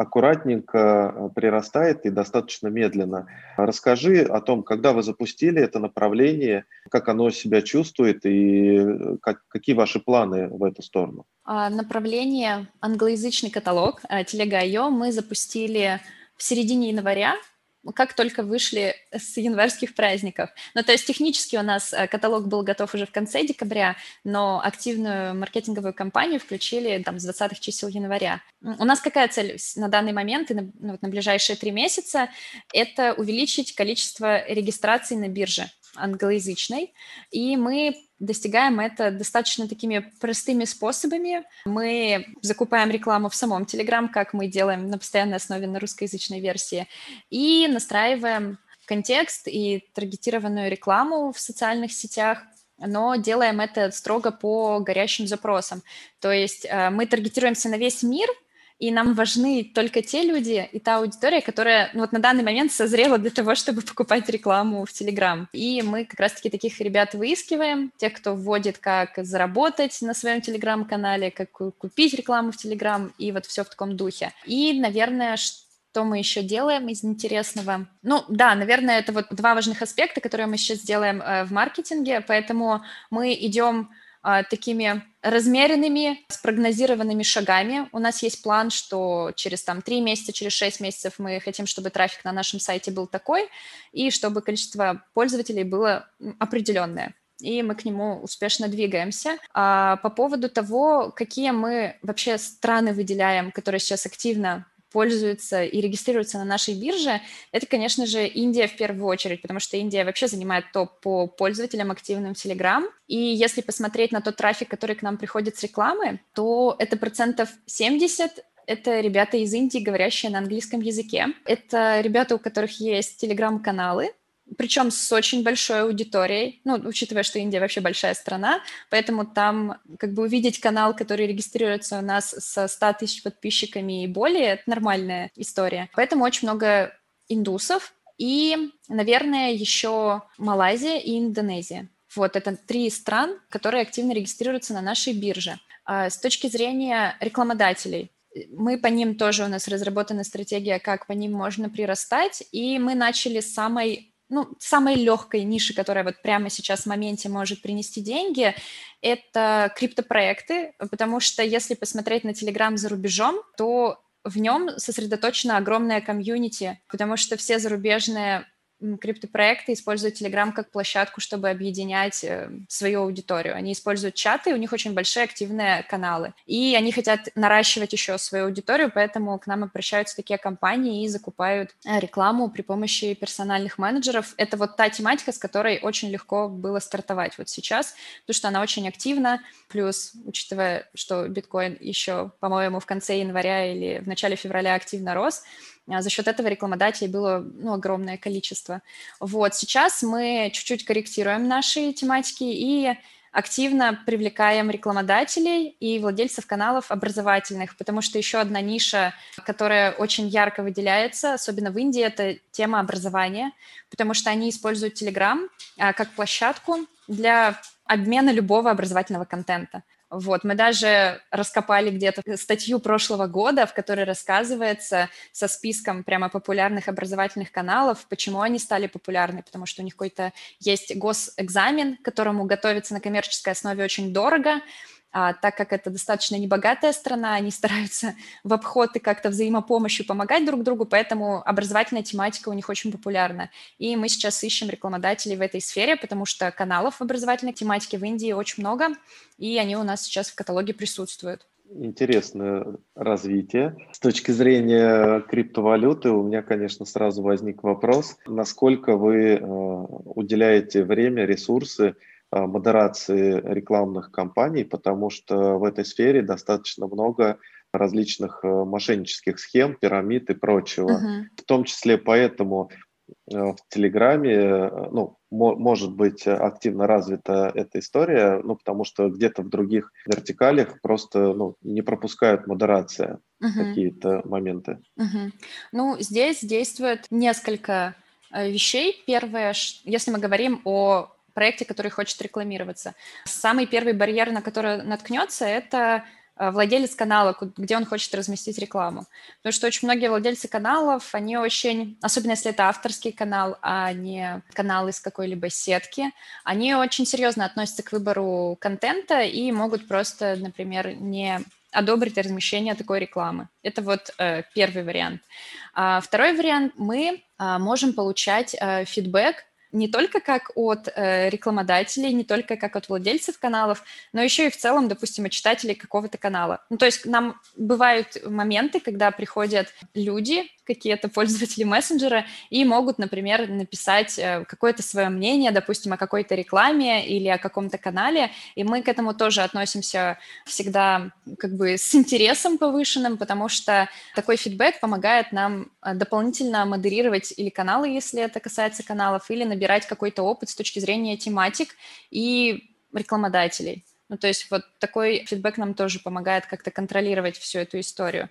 аккуратненько э, прирастает и достаточно медленно. Расскажи о том, когда вы запустили это направление, как оно себя чувствует и э, как, какие ваши планы в эту сторону. А, направление англоязычный каталог Телега.io мы запустили в середине января как только вышли с январских праздников. Ну, то есть технически у нас э, каталог был готов уже в конце декабря, но активную маркетинговую кампанию включили там с 20-х чисел января. У нас какая цель на данный момент и на, ну, вот, на ближайшие три месяца? Это увеличить количество регистраций на бирже англоязычной, и мы достигаем это достаточно такими простыми способами. Мы закупаем рекламу в самом Telegram, как мы делаем на постоянной основе на русскоязычной версии, и настраиваем контекст и таргетированную рекламу в социальных сетях, но делаем это строго по горящим запросам. То есть э, мы таргетируемся на весь мир – и нам важны только те люди и та аудитория, которая ну, вот на данный момент созрела для того, чтобы покупать рекламу в Телеграм. И мы как раз-таки таких ребят выискиваем, тех, кто вводит, как заработать на своем Телеграм-канале, как купить рекламу в Телеграм, и вот все в таком духе. И, наверное, что мы еще делаем из интересного? Ну, да, наверное, это вот два важных аспекта, которые мы сейчас делаем э, в маркетинге, поэтому мы идем а, такими размеренными, спрогнозированными шагами. У нас есть план, что через там, 3 месяца, через 6 месяцев мы хотим, чтобы трафик на нашем сайте был такой, и чтобы количество пользователей было определенное и мы к нему успешно двигаемся. А по поводу того, какие мы вообще страны выделяем, которые сейчас активно пользуются и регистрируются на нашей бирже, это, конечно же, Индия в первую очередь, потому что Индия вообще занимает топ по пользователям активным Telegram. И если посмотреть на тот трафик, который к нам приходит с рекламы, то это процентов 70 это ребята из Индии, говорящие на английском языке. Это ребята, у которых есть телеграм-каналы, причем с очень большой аудиторией, ну, учитывая, что Индия вообще большая страна, поэтому там как бы увидеть канал, который регистрируется у нас со 100 тысяч подписчиками и более, это нормальная история. Поэтому очень много индусов и, наверное, еще Малайзия и Индонезия. Вот это три стран, которые активно регистрируются на нашей бирже. А с точки зрения рекламодателей, мы по ним тоже у нас разработана стратегия, как по ним можно прирастать, и мы начали с самой ну, самой легкой ниши, которая вот прямо сейчас в моменте может принести деньги, это криптопроекты, потому что если посмотреть на Telegram за рубежом, то в нем сосредоточена огромная комьюнити, потому что все зарубежные криптопроекты используют Telegram как площадку, чтобы объединять э, свою аудиторию. Они используют чаты, у них очень большие активные каналы. И они хотят наращивать еще свою аудиторию, поэтому к нам обращаются такие компании и закупают э, рекламу при помощи персональных менеджеров. Это вот та тематика, с которой очень легко было стартовать вот сейчас, потому что она очень активна. Плюс, учитывая, что биткоин еще, по-моему, в конце января или в начале февраля активно рос, за счет этого рекламодателей было ну, огромное количество. Вот, сейчас мы чуть-чуть корректируем наши тематики и активно привлекаем рекламодателей и владельцев каналов образовательных, потому что еще одна ниша, которая очень ярко выделяется, особенно в Индии, это тема образования, потому что они используют Telegram а, как площадку для обмена любого образовательного контента. Вот, мы даже раскопали где-то статью прошлого года, в которой рассказывается со списком прямо популярных образовательных каналов, почему они стали популярны, потому что у них какой-то есть госэкзамен, которому готовиться на коммерческой основе очень дорого, а, так как это достаточно небогатая страна, они стараются в обход и как-то взаимопомощью помогать друг другу, поэтому образовательная тематика у них очень популярна. И мы сейчас ищем рекламодателей в этой сфере, потому что каналов в образовательной тематике в Индии очень много, и они у нас сейчас в каталоге присутствуют. Интересное развитие. С точки зрения криптовалюты у меня, конечно, сразу возник вопрос, насколько вы э, уделяете время, ресурсы модерации рекламных кампаний, потому что в этой сфере достаточно много различных э, мошеннических схем, пирамид и прочего. Uh-huh. В том числе поэтому э, в Телеграме, э, ну, может быть активно развита эта история, ну, потому что где-то в других вертикалях просто ну, не пропускают модерация uh-huh. какие-то моменты. Uh-huh. Ну, здесь действует несколько вещей. Первое, если мы говорим о проекте, который хочет рекламироваться. Самый первый барьер, на который наткнется, это э, владелец канала, где он хочет разместить рекламу. Потому что очень многие владельцы каналов, они очень, особенно если это авторский канал, а не канал из какой-либо сетки, они очень серьезно относятся к выбору контента и могут просто, например, не одобрить размещение такой рекламы. Это вот э, первый вариант. А второй вариант, мы э, можем получать э, фидбэк не только как от э, рекламодателей, не только как от владельцев каналов, но еще и в целом, допустим, от читателей какого-то канала. Ну, то есть нам бывают моменты, когда приходят люди, какие-то пользователи мессенджера, и могут, например, написать э, какое-то свое мнение, допустим, о какой-то рекламе или о каком-то канале, и мы к этому тоже относимся всегда как бы с интересом повышенным, потому что такой фидбэк помогает нам э, дополнительно модерировать или каналы, если это касается каналов, или набирать какой-то опыт с точки зрения тематик и рекламодателей. Ну, то есть вот такой фидбэк нам тоже помогает как-то контролировать всю эту историю.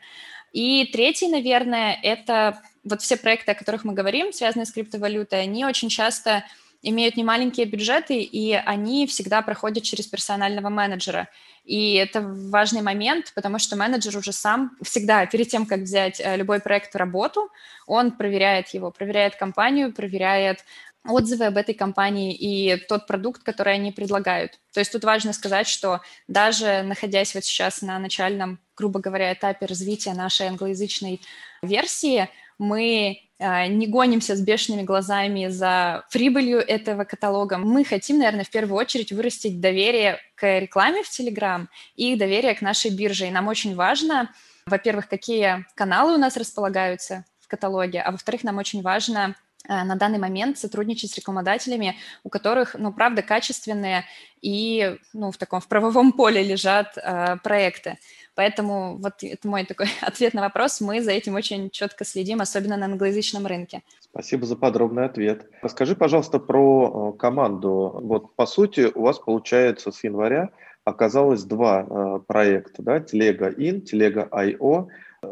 И третий, наверное, это вот все проекты, о которых мы говорим, связанные с криптовалютой, они очень часто имеют немаленькие бюджеты, и они всегда проходят через персонального менеджера. И это важный момент, потому что менеджер уже сам всегда, перед тем, как взять э, любой проект в работу, он проверяет его, проверяет компанию, проверяет отзывы об этой компании и тот продукт, который они предлагают. То есть тут важно сказать, что даже находясь вот сейчас на начальном, грубо говоря, этапе развития нашей англоязычной версии, мы э, не гонимся с бешеными глазами за прибылью этого каталога. Мы хотим, наверное, в первую очередь вырастить доверие к рекламе в Telegram и доверие к нашей бирже. И нам очень важно, во-первых, какие каналы у нас располагаются в каталоге, а во-вторых, нам очень важно на данный момент сотрудничать с рекламодателями, у которых, ну, правда, качественные и, ну, в таком, в правовом поле лежат э, проекты. Поэтому вот это мой такой ответ на вопрос. Мы за этим очень четко следим, особенно на англоязычном рынке. Спасибо за подробный ответ. Расскажи, пожалуйста, про э, команду. Вот, по сути, у вас получается с января оказалось два э, проекта, да, Телега Ин, Телега IO.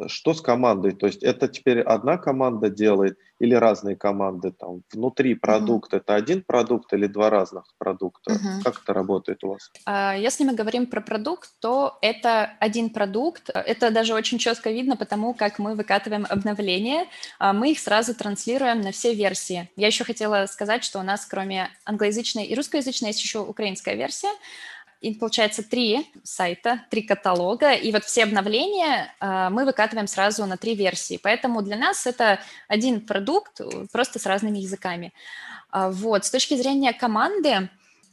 Что с командой? То есть это теперь одна команда делает или разные команды там внутри продукта? Uh-huh. Это один продукт или два разных продукта? Uh-huh. Как это работает у вас? А, если мы говорим про продукт, то это один продукт. Это даже очень четко видно, потому как мы выкатываем обновления. А, мы их сразу транслируем на все версии. Я еще хотела сказать, что у нас кроме англоязычной и русскоязычной есть еще украинская версия. И получается три сайта, три каталога, и вот все обновления э, мы выкатываем сразу на три версии. Поэтому для нас это один продукт, просто с разными языками. А, вот, с точки зрения команды,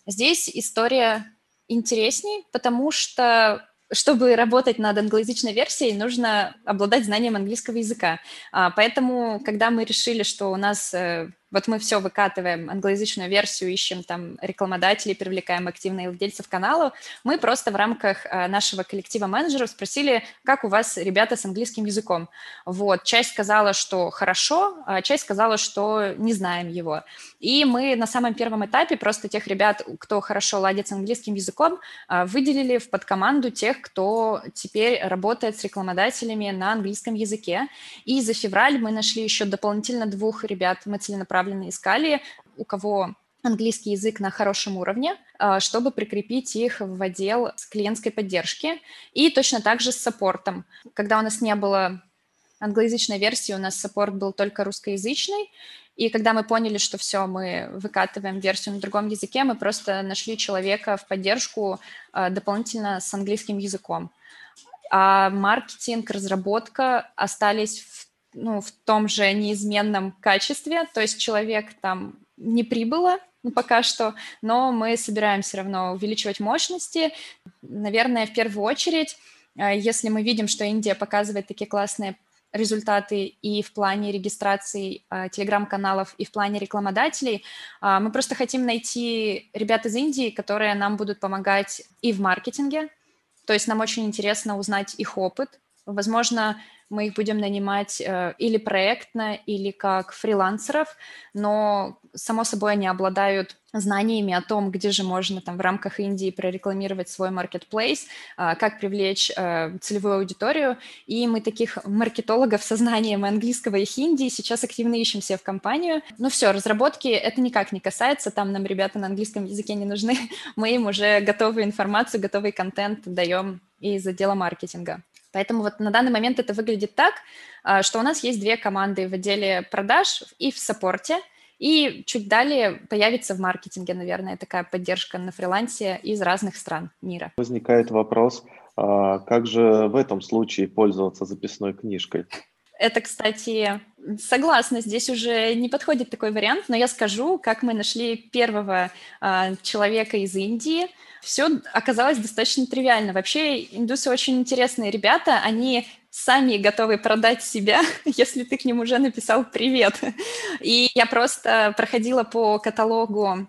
здесь история интересней, потому что чтобы работать над англоязычной версией, нужно обладать знанием английского языка. А, поэтому, когда мы решили, что у нас э, вот мы все выкатываем, англоязычную версию, ищем там рекламодателей, привлекаем активных владельцев канала. Мы просто в рамках э, нашего коллектива менеджеров спросили, как у вас ребята с английским языком. Вот, часть сказала, что хорошо, а часть сказала, что не знаем его. И мы на самом первом этапе просто тех ребят, кто хорошо ладит с английским языком, э, выделили в подкоманду тех, кто теперь работает с рекламодателями на английском языке. И за февраль мы нашли еще дополнительно двух ребят, мы целенаправленно целенаправленно искали, у кого английский язык на хорошем уровне, а, чтобы прикрепить их в отдел с клиентской поддержки. И точно так же с саппортом. Когда у нас не было англоязычной версии, у нас саппорт был только русскоязычный, и когда мы поняли, что все, мы выкатываем версию на другом языке, мы просто нашли человека в поддержку а, дополнительно с английским языком. А маркетинг, разработка остались в ну, в том же неизменном качестве, то есть человек там не прибыло, ну, пока что, но мы собираем все равно увеличивать мощности. Наверное, в первую очередь, э, если мы видим, что Индия показывает такие классные результаты и в плане регистрации э, телеграм-каналов, и в плане рекламодателей. Э, мы просто хотим найти ребят из Индии, которые нам будут помогать и в маркетинге. То есть нам очень интересно узнать их опыт. Возможно, мы их будем нанимать э, или проектно, или как фрилансеров, но, само собой, они обладают знаниями о том, где же можно там в рамках Индии прорекламировать свой marketplace, э, как привлечь э, целевую аудиторию. И мы таких маркетологов со знанием английского и хинди сейчас активно ищем себе в компанию. Ну все, разработки это никак не касается, там нам ребята на английском языке не нужны, мы им уже готовую информацию, готовый контент даем из отдела маркетинга. Поэтому вот на данный момент это выглядит так, а, что у нас есть две команды в отделе продаж и в саппорте, и чуть далее появится в маркетинге, наверное, такая поддержка на фрилансе из разных стран мира. Возникает вопрос, а как же в этом случае пользоваться записной книжкой? Это, кстати, согласна, здесь уже не подходит такой вариант, но я скажу, как мы нашли первого э, человека из Индии. Все оказалось достаточно тривиально. Вообще, индусы очень интересные ребята, они сами готовы продать себя, если ты к ним уже написал «привет». И я просто проходила по каталогу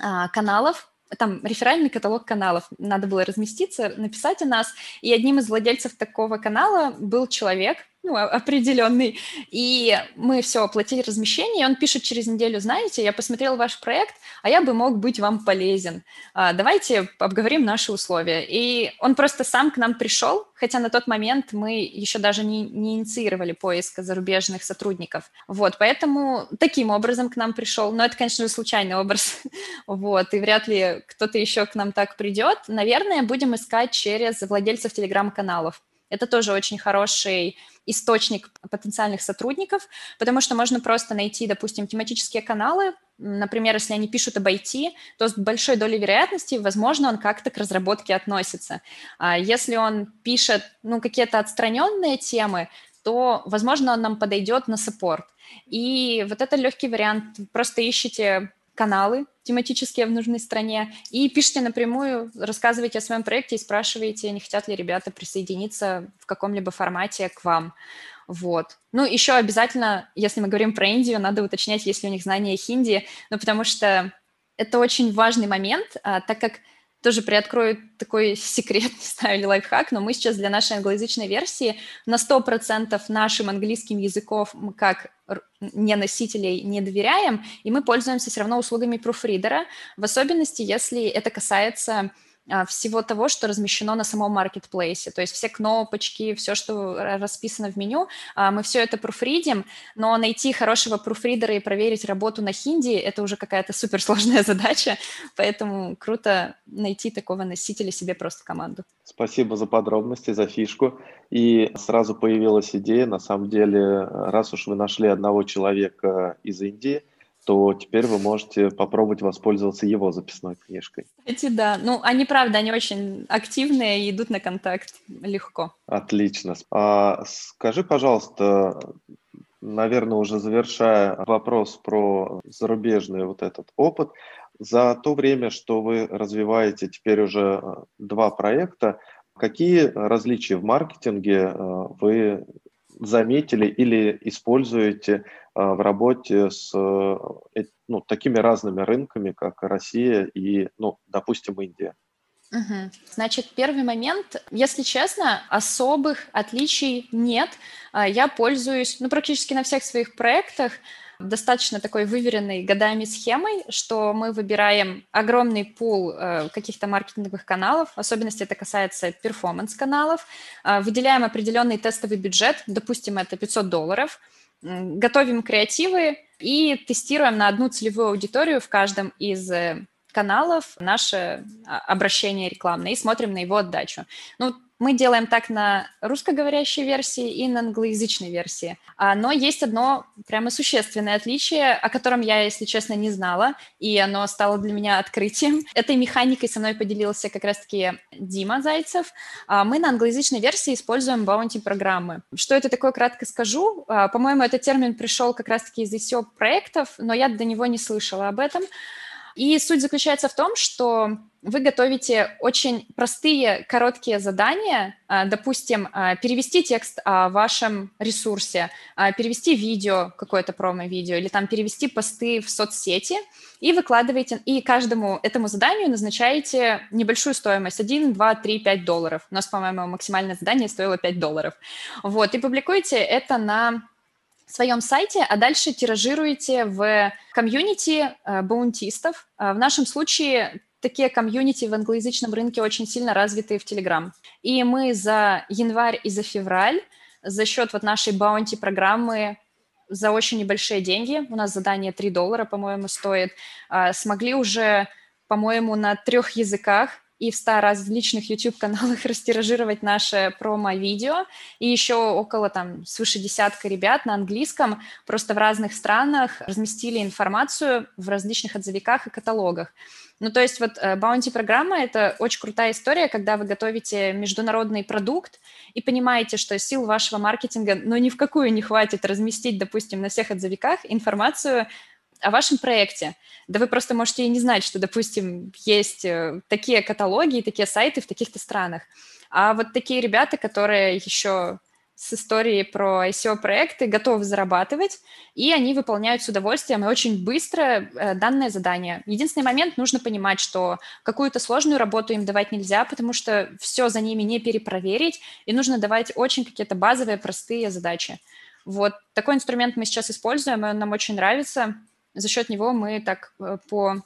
а, каналов, там реферальный каталог каналов. Надо было разместиться, написать о нас. И одним из владельцев такого канала был человек, ну, определенный. И мы все оплатили размещение, и он пишет через неделю, знаете, я посмотрел ваш проект, а я бы мог быть вам полезен. А, давайте обговорим наши условия. И он просто сам к нам пришел, хотя на тот момент мы еще даже не, не инициировали поиск зарубежных сотрудников. Вот, поэтому таким образом к нам пришел. Но это, конечно же, случайный образ. вот, и вряд ли кто-то еще к нам так придет. Наверное, будем искать через владельцев телеграм-каналов. Это тоже очень хороший источник потенциальных сотрудников, потому что можно просто найти, допустим, тематические каналы, например, если они пишут об IT, то с большой долей вероятности, возможно, он как-то к разработке относится. А если он пишет, ну, какие-то отстраненные темы, то, возможно, он нам подойдет на саппорт. И вот это легкий вариант. Просто ищите каналы тематические в нужной стране и пишите напрямую, рассказывайте о своем проекте и спрашивайте, не хотят ли ребята присоединиться в каком-либо формате к вам. Вот. Ну, еще обязательно, если мы говорим про Индию, надо уточнять, есть ли у них знания хинди, ну, потому что это очень важный момент, а, так как тоже приоткрою такой секрет, не знаю, или лайфхак, но мы сейчас для нашей англоязычной версии на 100% нашим английским языков как не носителей не доверяем, и мы пользуемся все равно услугами пруфридера, в особенности, если это касается всего того, что размещено на самом маркетплейсе. То есть все кнопочки, все, что расписано в меню, а, мы все это пруфридим, но найти хорошего пруфридера и проверить работу на хинди – это уже какая-то суперсложная задача, поэтому круто найти такого носителя себе просто команду. Спасибо за подробности, за фишку. И сразу появилась идея, на самом деле, раз уж вы нашли одного человека из Индии, то теперь вы можете попробовать воспользоваться его записной книжкой. Кстати, да. Ну, они, правда, они очень активные и идут на контакт легко. Отлично. А скажи, пожалуйста, наверное, уже завершая вопрос про зарубежный вот этот опыт, за то время, что вы развиваете теперь уже э, два проекта, какие различия в маркетинге э, вы заметили или используете э, в работе с ну, такими разными рынками, как Россия и, ну, допустим, Индия? Угу. Значит, первый момент, если честно, особых отличий нет. Я пользуюсь, ну, практически на всех своих проектах достаточно такой выверенной годами схемой, что мы выбираем огромный пул э, каких-то маркетинговых каналов, особенности это касается performance-каналов, э, выделяем определенный тестовый бюджет, допустим, это 500 долларов, готовим креативы и тестируем на одну целевую аудиторию в каждом из э, каналов наше а, обращение рекламное и смотрим на его отдачу. Ну, мы делаем так на русскоговорящей версии и на англоязычной версии. А, но есть одно прямо существенное отличие, о котором я, если честно, не знала, и оно стало для меня открытием. Этой механикой со мной поделился как раз-таки Дима Зайцев. А, мы на англоязычной версии используем баунти-программы. Что это такое, кратко скажу. А, по-моему, этот термин пришел как раз-таки из ICO проектов, но я до него не слышала об этом. И суть заключается в том, что вы готовите очень простые, короткие задания, а, допустим, а, перевести текст о вашем ресурсе, а, перевести видео, какое-то промо-видео, или там перевести посты в соцсети, и выкладываете, и каждому этому заданию назначаете небольшую стоимость, 1, 2, 3, 5 долларов. У нас, по-моему, максимальное задание стоило 5 долларов. Вот, и публикуете это на своем сайте, а дальше тиражируете в комьюнити э, баунтистов. Э, в нашем случае такие комьюнити в англоязычном рынке очень сильно развиты в Telegram. И мы за январь и за февраль за счет вот нашей баунти-программы за очень небольшие деньги, у нас задание 3 доллара, по-моему, стоит, э, смогли уже, по-моему, на трех языках и в 100 различных YouTube-каналах растиражировать наше промо-видео, и еще около там свыше десятка ребят на английском просто в разных странах разместили информацию в различных отзывиках и каталогах. Ну, то есть вот баунти-программа э, – это очень крутая история, когда вы готовите международный продукт и понимаете, что сил вашего маркетинга, ну, ни в какую не хватит разместить, допустим, на всех отзывиках информацию о вашем проекте. Да вы просто можете и не знать, что, допустим, есть э, такие каталоги и такие сайты в таких-то странах. А вот такие ребята, которые еще с историей про ICO-проекты готовы зарабатывать, и они выполняют с удовольствием и очень быстро э, данное задание. Единственный момент, нужно понимать, что какую-то сложную работу им давать нельзя, потому что все за ними не перепроверить, и нужно давать очень какие-то базовые, простые задачи. Вот такой инструмент мы сейчас используем, и он нам очень нравится за счет него мы так э, по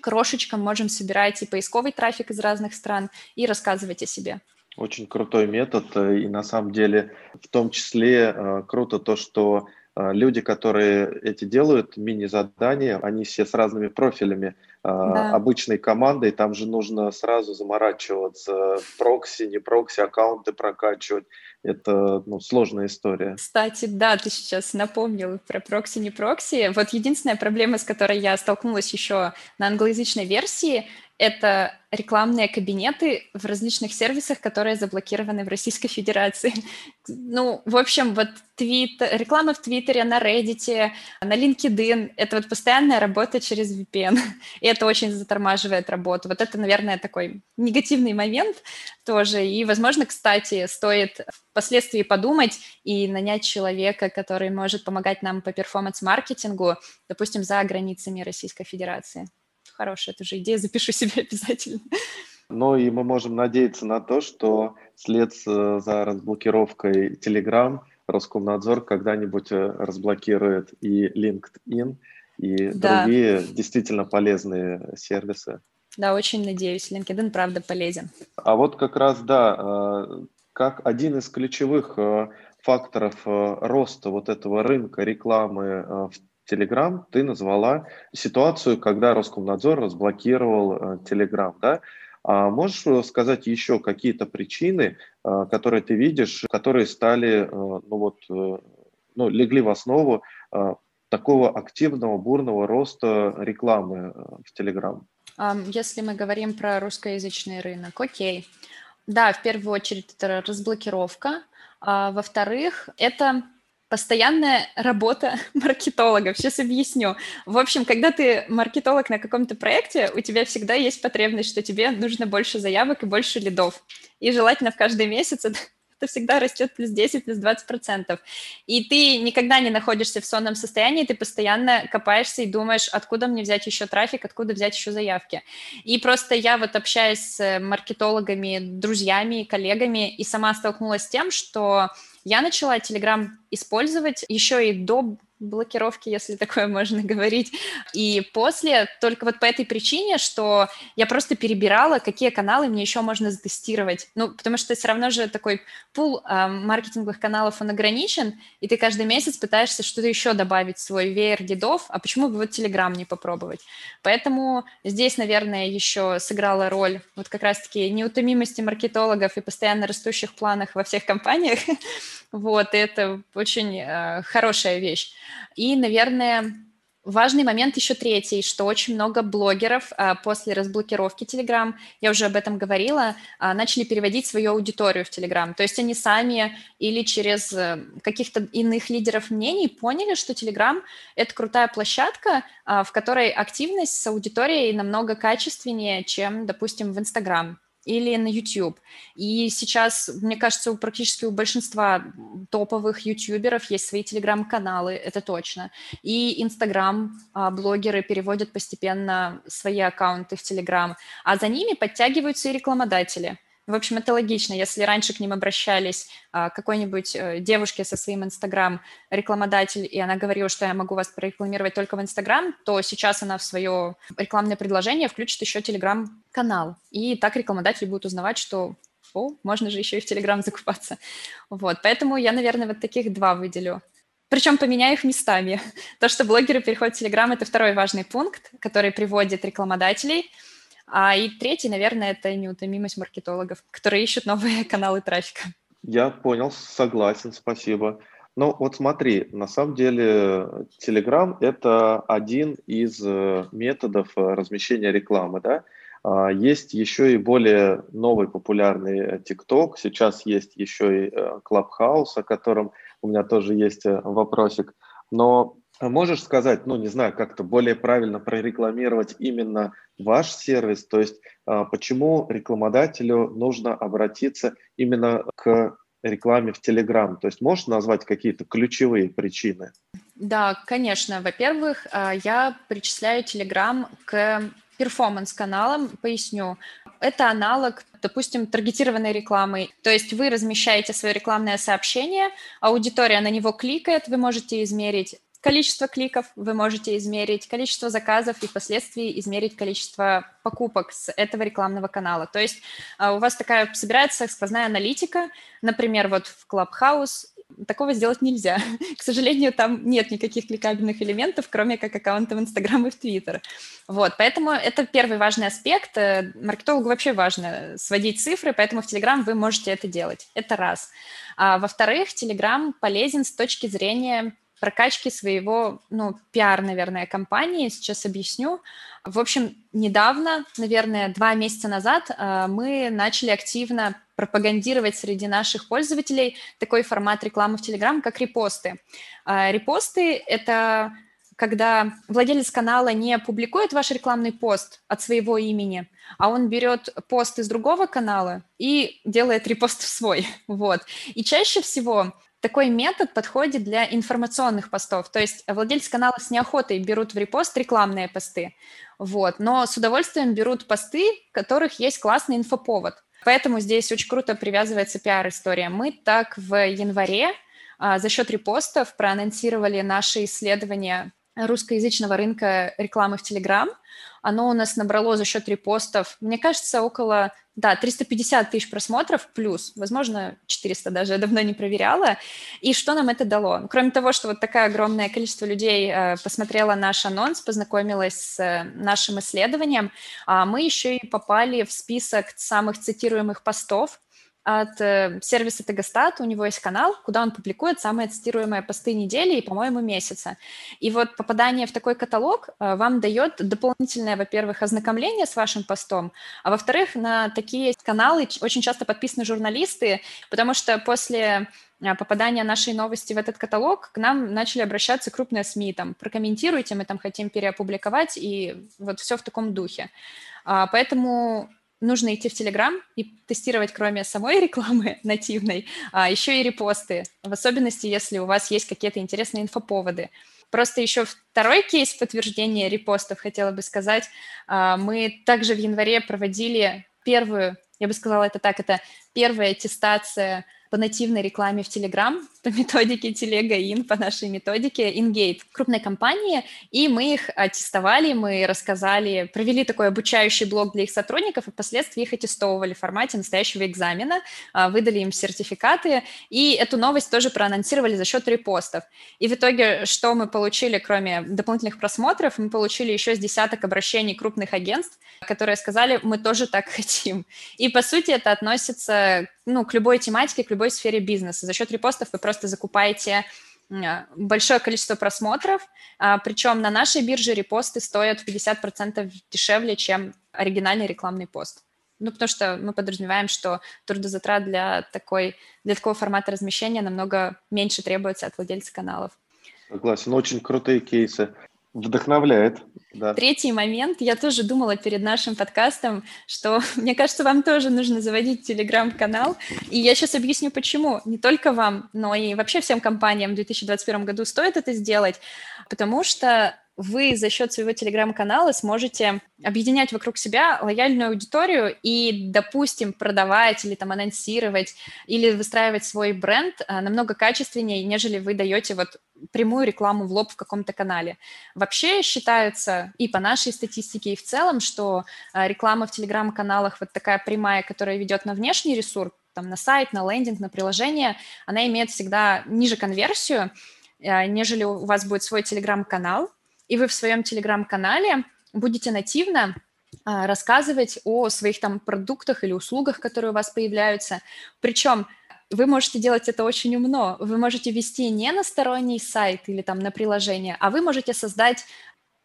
крошечкам можем собирать и поисковый трафик из разных стран и рассказывать о себе. Очень крутой метод, э, и на самом деле в том числе э, круто то, что люди, которые эти делают, мини-задания, они все с разными профилями да. обычной командой, там же нужно сразу заморачиваться, прокси, не прокси, аккаунты прокачивать это ну, сложная история. Кстати, да, ты сейчас напомнил про прокси, не прокси. Вот единственная проблема, с которой я столкнулась еще на англоязычной версии, это рекламные кабинеты в различных сервисах, которые заблокированы в Российской Федерации. Ну, в общем, вот твит, реклама в Твиттере, на Reddit, на LinkedIn — это вот постоянная работа через VPN, и это очень затормаживает работу. Вот это, наверное, такой негативный момент тоже. И, возможно, кстати, стоит впоследствии подумать и нанять человека, который может помогать нам по перформанс-маркетингу, допустим, за границами Российской Федерации хорошая тоже идея, запишу себе обязательно. Ну и мы можем надеяться на то, что след за разблокировкой Telegram Роскомнадзор когда-нибудь э, разблокирует и LinkedIn, и да. другие действительно полезные сервисы. Да, очень надеюсь. LinkedIn правда полезен. А вот как раз, да, э, как один из ключевых э, факторов роста вот этого рынка рекламы в Telegram, ты назвала ситуацию, когда Роскомнадзор разблокировал Telegram, да? А можешь сказать еще какие-то причины, э, которые ты видишь, которые стали, э, ну вот, э, ну, легли в основу такого активного, бурного роста рекламы э, в Телеграм? Если мы говорим про русскоязычный рынок, окей. Да, в первую очередь это разблокировка. А, во-вторых, это постоянная работа маркетолога. Сейчас объясню. В общем, когда ты маркетолог на каком-то проекте, у тебя всегда есть потребность, что тебе нужно больше заявок и больше лидов. И желательно в каждый месяц это всегда растет плюс 10, плюс 20 процентов. И ты никогда не находишься в сонном состоянии, ты постоянно копаешься и думаешь, откуда мне взять еще трафик, откуда взять еще заявки. И просто я вот общаюсь с маркетологами, друзьями, коллегами, и сама столкнулась с тем, что я начала Telegram использовать еще и до блокировки, если такое можно говорить. И после, только вот по этой причине, что я просто перебирала, какие каналы мне еще можно затестировать. Ну, потому что все равно же такой пул э, маркетинговых каналов, он ограничен, и ты каждый месяц пытаешься что-то еще добавить в свой веер лидов, а почему бы вот Telegram не попробовать? Поэтому здесь, наверное, еще сыграла роль вот как раз-таки неутомимости маркетологов и постоянно растущих планах во всех компаниях. Вот, и это очень э, хорошая вещь. И, наверное, Важный момент еще третий, что очень много блогеров а, после разблокировки Telegram, я уже об этом говорила, а, начали переводить свою аудиторию в Telegram. То есть они сами или через а, каких-то иных лидеров мнений поняли, что Telegram – это крутая площадка, а, в которой активность с аудиторией намного качественнее, чем, допустим, в Instagram или на YouTube. И сейчас, мне кажется, у практически у большинства топовых ютуберов есть свои телеграм-каналы, это точно. И инстаграм-блогеры переводят постепенно свои аккаунты в телеграм, а за ними подтягиваются и рекламодатели – в общем, это логично. Если раньше к ним обращались а, какой-нибудь э, девушке со своим Инстаграм рекламодатель, и она говорила, что я могу вас прорекламировать только в Инстаграм, то сейчас она в свое рекламное предложение включит еще Телеграм-канал. И так рекламодатели будут узнавать, что о, можно же еще и в Телеграм закупаться. Вот, поэтому я, наверное, вот таких два выделю. Причем поменяю их местами. То, что блогеры переходят в Телеграм, это второй важный пункт, который приводит рекламодателей – а и третий, наверное, это неутомимость маркетологов, которые ищут новые каналы трафика. Я понял, согласен, спасибо. Ну вот смотри, на самом деле Telegram – это один из э, методов э, размещения рекламы, да? А, есть еще и более новый популярный TikTok, сейчас есть еще и э, Clubhouse, о котором у меня тоже есть вопросик. Но можешь сказать, ну не знаю, как-то более правильно прорекламировать именно ваш сервис, то есть а, почему рекламодателю нужно обратиться именно к рекламе в Telegram? То есть можешь назвать какие-то ключевые причины? Да, конечно. Во-первых, а, я причисляю Telegram к перформанс-каналам. Поясню. Это аналог, допустим, таргетированной рекламы. То есть вы размещаете свое рекламное сообщение, аудитория на него кликает, вы можете измерить количество кликов, вы можете измерить количество заказов и впоследствии измерить количество покупок с этого рекламного канала. То есть а, у вас такая собирается сквозная аналитика, например, вот в Clubhouse такого сделать нельзя. К сожалению, там нет никаких кликабельных элементов, кроме как аккаунта в Инстаграм и в Твиттер. Вот, поэтому это первый важный аспект. Э, маркетологу вообще важно сводить цифры, поэтому в Телеграм вы можете это делать. Это раз. А, во-вторых, Телеграм полезен с точки зрения прокачки своего, ну, пиар, наверное, компании. Сейчас объясню. В общем, недавно, наверное, два месяца назад э, мы начали активно пропагандировать среди наших пользователей такой формат рекламы в Telegram, как репосты. Э, репосты — это когда владелец канала не публикует ваш рекламный пост от своего имени, а он берет пост из другого канала и делает репост в свой. Вот. И чаще всего такой метод подходит для информационных постов. То есть владельцы канала с неохотой берут в репост рекламные посты, вот, но с удовольствием берут посты, в которых есть классный инфоповод. Поэтому здесь очень круто привязывается пиар-история. Мы так в январе а, за счет репостов проанонсировали наши исследования русскоязычного рынка рекламы в Телеграм. Оно у нас набрало за счет репостов, мне кажется, около, да, 350 тысяч просмотров плюс, возможно, 400 даже, я давно не проверяла. И что нам это дало? Кроме того, что вот такое огромное количество людей э, посмотрело наш анонс, познакомилось с э, нашим исследованием, э, мы еще и попали в список самых цитируемых постов от э, сервиса Тегостат. У него есть канал, куда он публикует самые цитируемые посты недели и, по-моему, месяца. И вот попадание в такой каталог э, вам дает дополнительное, во-первых, ознакомление с вашим постом, а во-вторых, на такие каналы очень часто подписаны журналисты, потому что после э, попадания нашей новости в этот каталог, к нам начали обращаться крупные СМИ, там, прокомментируйте, мы там хотим переопубликовать, и вот все в таком духе. А, поэтому нужно идти в Телеграм и тестировать, кроме самой рекламы нативной, а еще и репосты, в особенности, если у вас есть какие-то интересные инфоповоды. Просто еще второй кейс подтверждения репостов хотела бы сказать. А, мы также в январе проводили первую, я бы сказала это так, это первая аттестация по нативной рекламе в Telegram, по методике Telegain, по нашей методике InGate, крупной компании, и мы их аттестовали, мы рассказали, провели такой обучающий блок для их сотрудников, и впоследствии их аттестовывали в формате настоящего экзамена, а, выдали им сертификаты, и эту новость тоже проанонсировали за счет репостов. И в итоге, что мы получили, кроме дополнительных просмотров, мы получили еще с десяток обращений крупных агентств, которые сказали, мы тоже так хотим. И, по сути, это относится ну, к любой тематике, к любой сфере бизнеса. За счет репостов вы просто закупаете большое количество просмотров, а, причем на нашей бирже репосты стоят в 50% дешевле, чем оригинальный рекламный пост. Ну, потому что мы подразумеваем, что трудозатрат для, такой, для такого формата размещения намного меньше требуется от владельца каналов. Согласен, очень крутые кейсы. Вдохновляет. Да. Третий момент. Я тоже думала перед нашим подкастом, что, мне кажется, вам тоже нужно заводить телеграм-канал. И я сейчас объясню, почему. Не только вам, но и вообще всем компаниям в 2021 году стоит это сделать, потому что вы за счет своего телеграм-канала сможете объединять вокруг себя лояльную аудиторию и, допустим, продавать или там анонсировать или выстраивать свой бренд а, намного качественнее, нежели вы даете вот прямую рекламу в лоб в каком-то канале. Вообще считается и по нашей статистике, и в целом, что а, реклама в телеграм-каналах вот такая прямая, которая ведет на внешний ресурс, там, на сайт, на лендинг, на приложение, она имеет всегда ниже конверсию, а, нежели у вас будет свой телеграм-канал, и вы в своем телеграм-канале будете нативно а, рассказывать о своих там продуктах или услугах, которые у вас появляются. Причем вы можете делать это очень умно. Вы можете вести не на сторонний сайт или там на приложение, а вы можете создать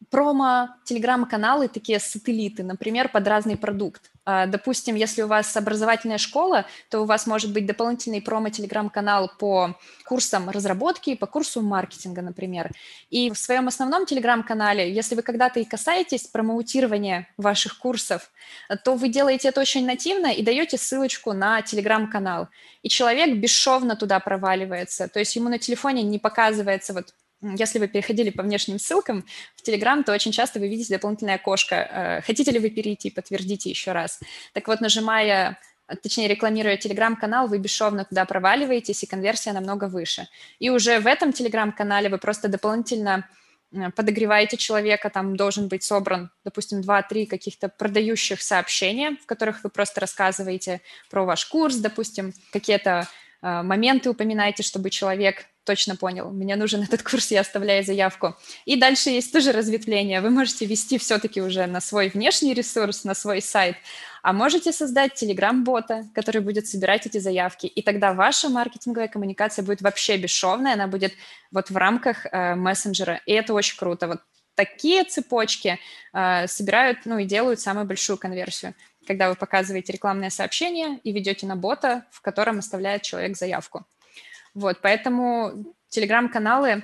промо, телеграм-каналы, такие сателлиты, например, под разный продукт. А, допустим, если у вас образовательная школа, то у вас может быть дополнительный промо-телеграм-канал по курсам разработки, по курсу маркетинга, например. И в своем основном телеграм-канале, если вы когда-то и касаетесь промоутирования ваших курсов, то вы делаете это очень нативно и даете ссылочку на телеграм-канал. И человек бесшовно туда проваливается. То есть ему на телефоне не показывается вот если вы переходили по внешним ссылкам в Telegram, то очень часто вы видите дополнительное окошко. Э, хотите ли вы перейти, подтвердите еще раз. Так вот, нажимая точнее, рекламируя телеграм-канал, вы бесшовно туда проваливаетесь, и конверсия намного выше. И уже в этом телеграм-канале вы просто дополнительно э, подогреваете человека, там должен быть собран, допустим, 2-3 каких-то продающих сообщения, в которых вы просто рассказываете про ваш курс, допустим, какие-то э, моменты упоминаете, чтобы человек точно понял, мне нужен этот курс, я оставляю заявку. И дальше есть тоже разветвление. Вы можете вести все-таки уже на свой внешний ресурс, на свой сайт, а можете создать телеграм-бота, который будет собирать эти заявки. И тогда ваша маркетинговая коммуникация будет вообще бесшовная, она будет вот в рамках э, мессенджера. И это очень круто. Вот такие цепочки э, собирают, ну и делают самую большую конверсию когда вы показываете рекламное сообщение и ведете на бота, в котором оставляет человек заявку. Вот, поэтому телеграм-каналы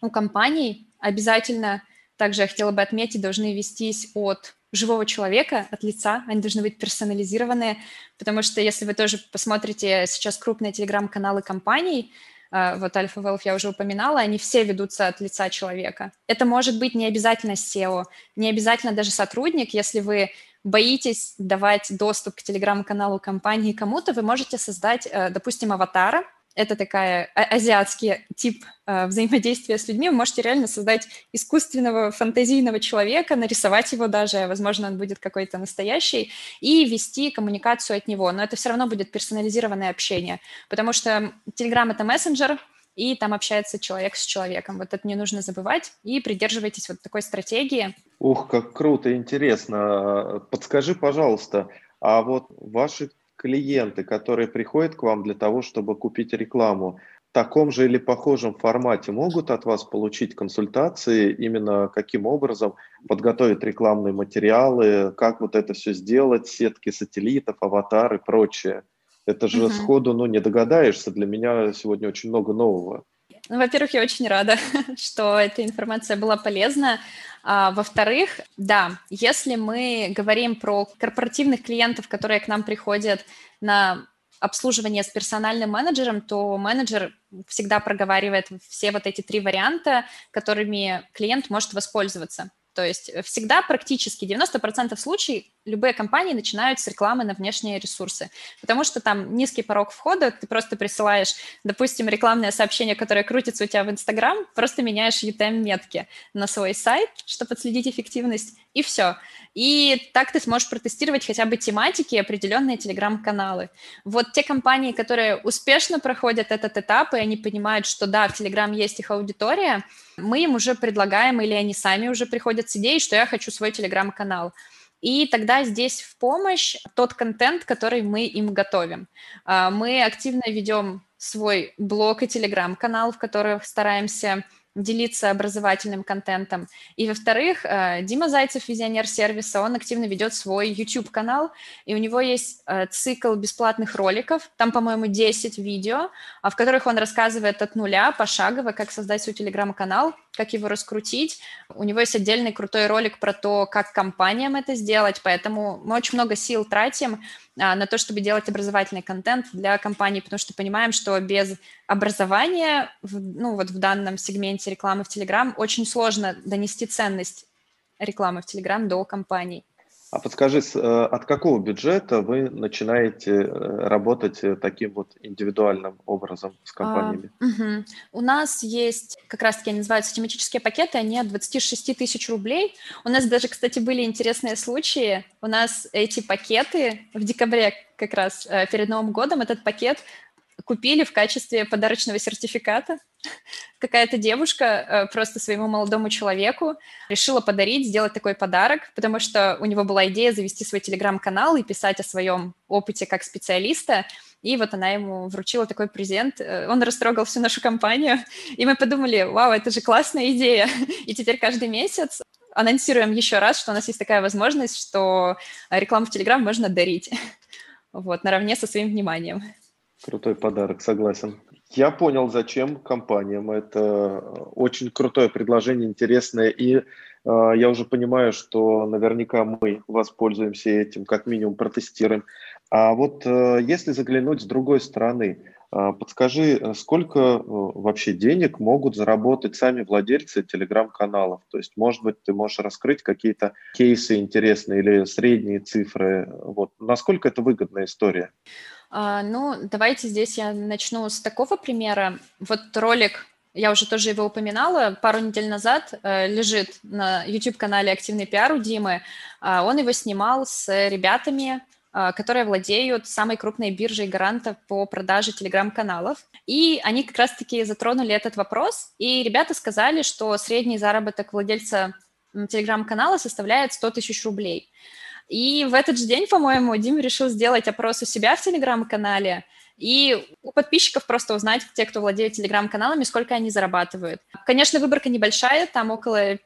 у компаний обязательно, также я хотела бы отметить, должны вестись от живого человека, от лица, они должны быть персонализированные, потому что если вы тоже посмотрите сейчас крупные телеграм-каналы компаний, э, вот Альфа Wealth я уже упоминала, они все ведутся от лица человека. Это может быть не обязательно SEO, не обязательно даже сотрудник. Если вы боитесь давать доступ к телеграм-каналу компании кому-то, вы можете создать, э, допустим, аватара, это такая а, азиатский тип э, взаимодействия с людьми, вы можете реально создать искусственного фантазийного человека, нарисовать его даже, возможно, он будет какой-то настоящий, и вести коммуникацию от него. Но это все равно будет персонализированное общение, потому что Telegram — это мессенджер, и там общается человек с человеком. Вот это не нужно забывать, и придерживайтесь вот такой стратегии. Ух, как круто, интересно. Подскажи, пожалуйста, а вот ваши клиенты, которые приходят к вам для того, чтобы купить рекламу, в таком же или похожем формате могут от вас получить консультации, именно каким образом подготовить рекламные материалы, как вот это все сделать, сетки сателлитов, аватары и прочее. Это же угу. сходу, ну, не догадаешься. Для меня сегодня очень много нового. Ну, во-первых, я очень рада, что эта информация была полезна. А, во-вторых, да, если мы говорим про корпоративных клиентов, которые к нам приходят на обслуживание с персональным менеджером, то менеджер всегда проговаривает все вот эти три варианта, которыми клиент может воспользоваться. То есть всегда практически 90% случаев любые компании начинают с рекламы на внешние ресурсы, потому что там низкий порог входа, ты просто присылаешь, допустим, рекламное сообщение, которое крутится у тебя в Инстаграм, просто меняешь UTM-метки на свой сайт, чтобы отследить эффективность, и все. И так ты сможешь протестировать хотя бы тематики и определенные телеграм-каналы. Вот те компании, которые успешно проходят этот этап, и они понимают, что да, в Телеграм есть их аудитория, мы им уже предлагаем, или они сами уже приходят с идеей, что я хочу свой телеграм-канал. И тогда здесь в помощь тот контент, который мы им готовим. А, мы активно ведем свой блог и телеграм-канал, в которых стараемся делиться образовательным контентом. И, во-вторых, э, Дима Зайцев, визионер сервиса, он активно ведет свой YouTube-канал, и у него есть э, цикл бесплатных роликов, там, по-моему, 10 видео, а в которых он рассказывает от нуля, пошагово, как создать свой телеграм-канал, как его раскрутить. У него есть отдельный крутой ролик про то, как компаниям это сделать, поэтому мы очень много сил тратим на то, чтобы делать образовательный контент для компаний, потому что понимаем, что без образования, ну вот в данном сегменте рекламы в Telegram, очень сложно донести ценность рекламы в Telegram до компаний. А подскажи, э, от какого бюджета вы начинаете э, работать э, таким вот индивидуальным образом с компаниями? А, угу. У нас есть, как раз-таки они называются тематические пакеты, они от 26 тысяч рублей. У нас даже, кстати, были интересные случаи. У нас эти пакеты в декабре как раз перед Новым годом этот пакет купили в качестве подарочного сертификата. Какая-то девушка э, просто своему молодому человеку решила подарить, сделать такой подарок, потому что у него была идея завести свой телеграм-канал и писать о своем опыте как специалиста. И вот она ему вручила такой презент. Э, он растрогал всю нашу компанию. И мы подумали, вау, это же классная идея. И теперь каждый месяц анонсируем еще раз, что у нас есть такая возможность, что рекламу в Телеграм можно дарить. Вот, наравне со своим вниманием. Крутой подарок, согласен. Я понял, зачем компаниям. Это очень крутое предложение, интересное. И э, я уже понимаю, что наверняка мы воспользуемся этим, как минимум протестируем. А вот э, если заглянуть с другой стороны, э, подскажи, сколько э, вообще денег могут заработать сами владельцы телеграм-каналов? То есть, может быть, ты можешь раскрыть какие-то кейсы интересные или средние цифры? Вот. Насколько это выгодная история? А, ну, давайте здесь я начну с такого примера. Вот ролик, я уже тоже его упоминала, пару недель назад э, лежит на YouTube-канале «Активный пиар» у Димы. Э, он его снимал с ребятами, э, которые владеют самой крупной биржей гарантов по продаже телеграм-каналов. И они как раз-таки затронули этот вопрос, и ребята сказали, что средний заработок владельца телеграм-канала составляет 100 тысяч рублей. И в этот же день, по-моему, Дима решил сделать опрос у себя в Телеграм-канале и у подписчиков просто узнать, те, кто владеет Телеграм-каналами, сколько они зарабатывают. Конечно, выборка небольшая, там около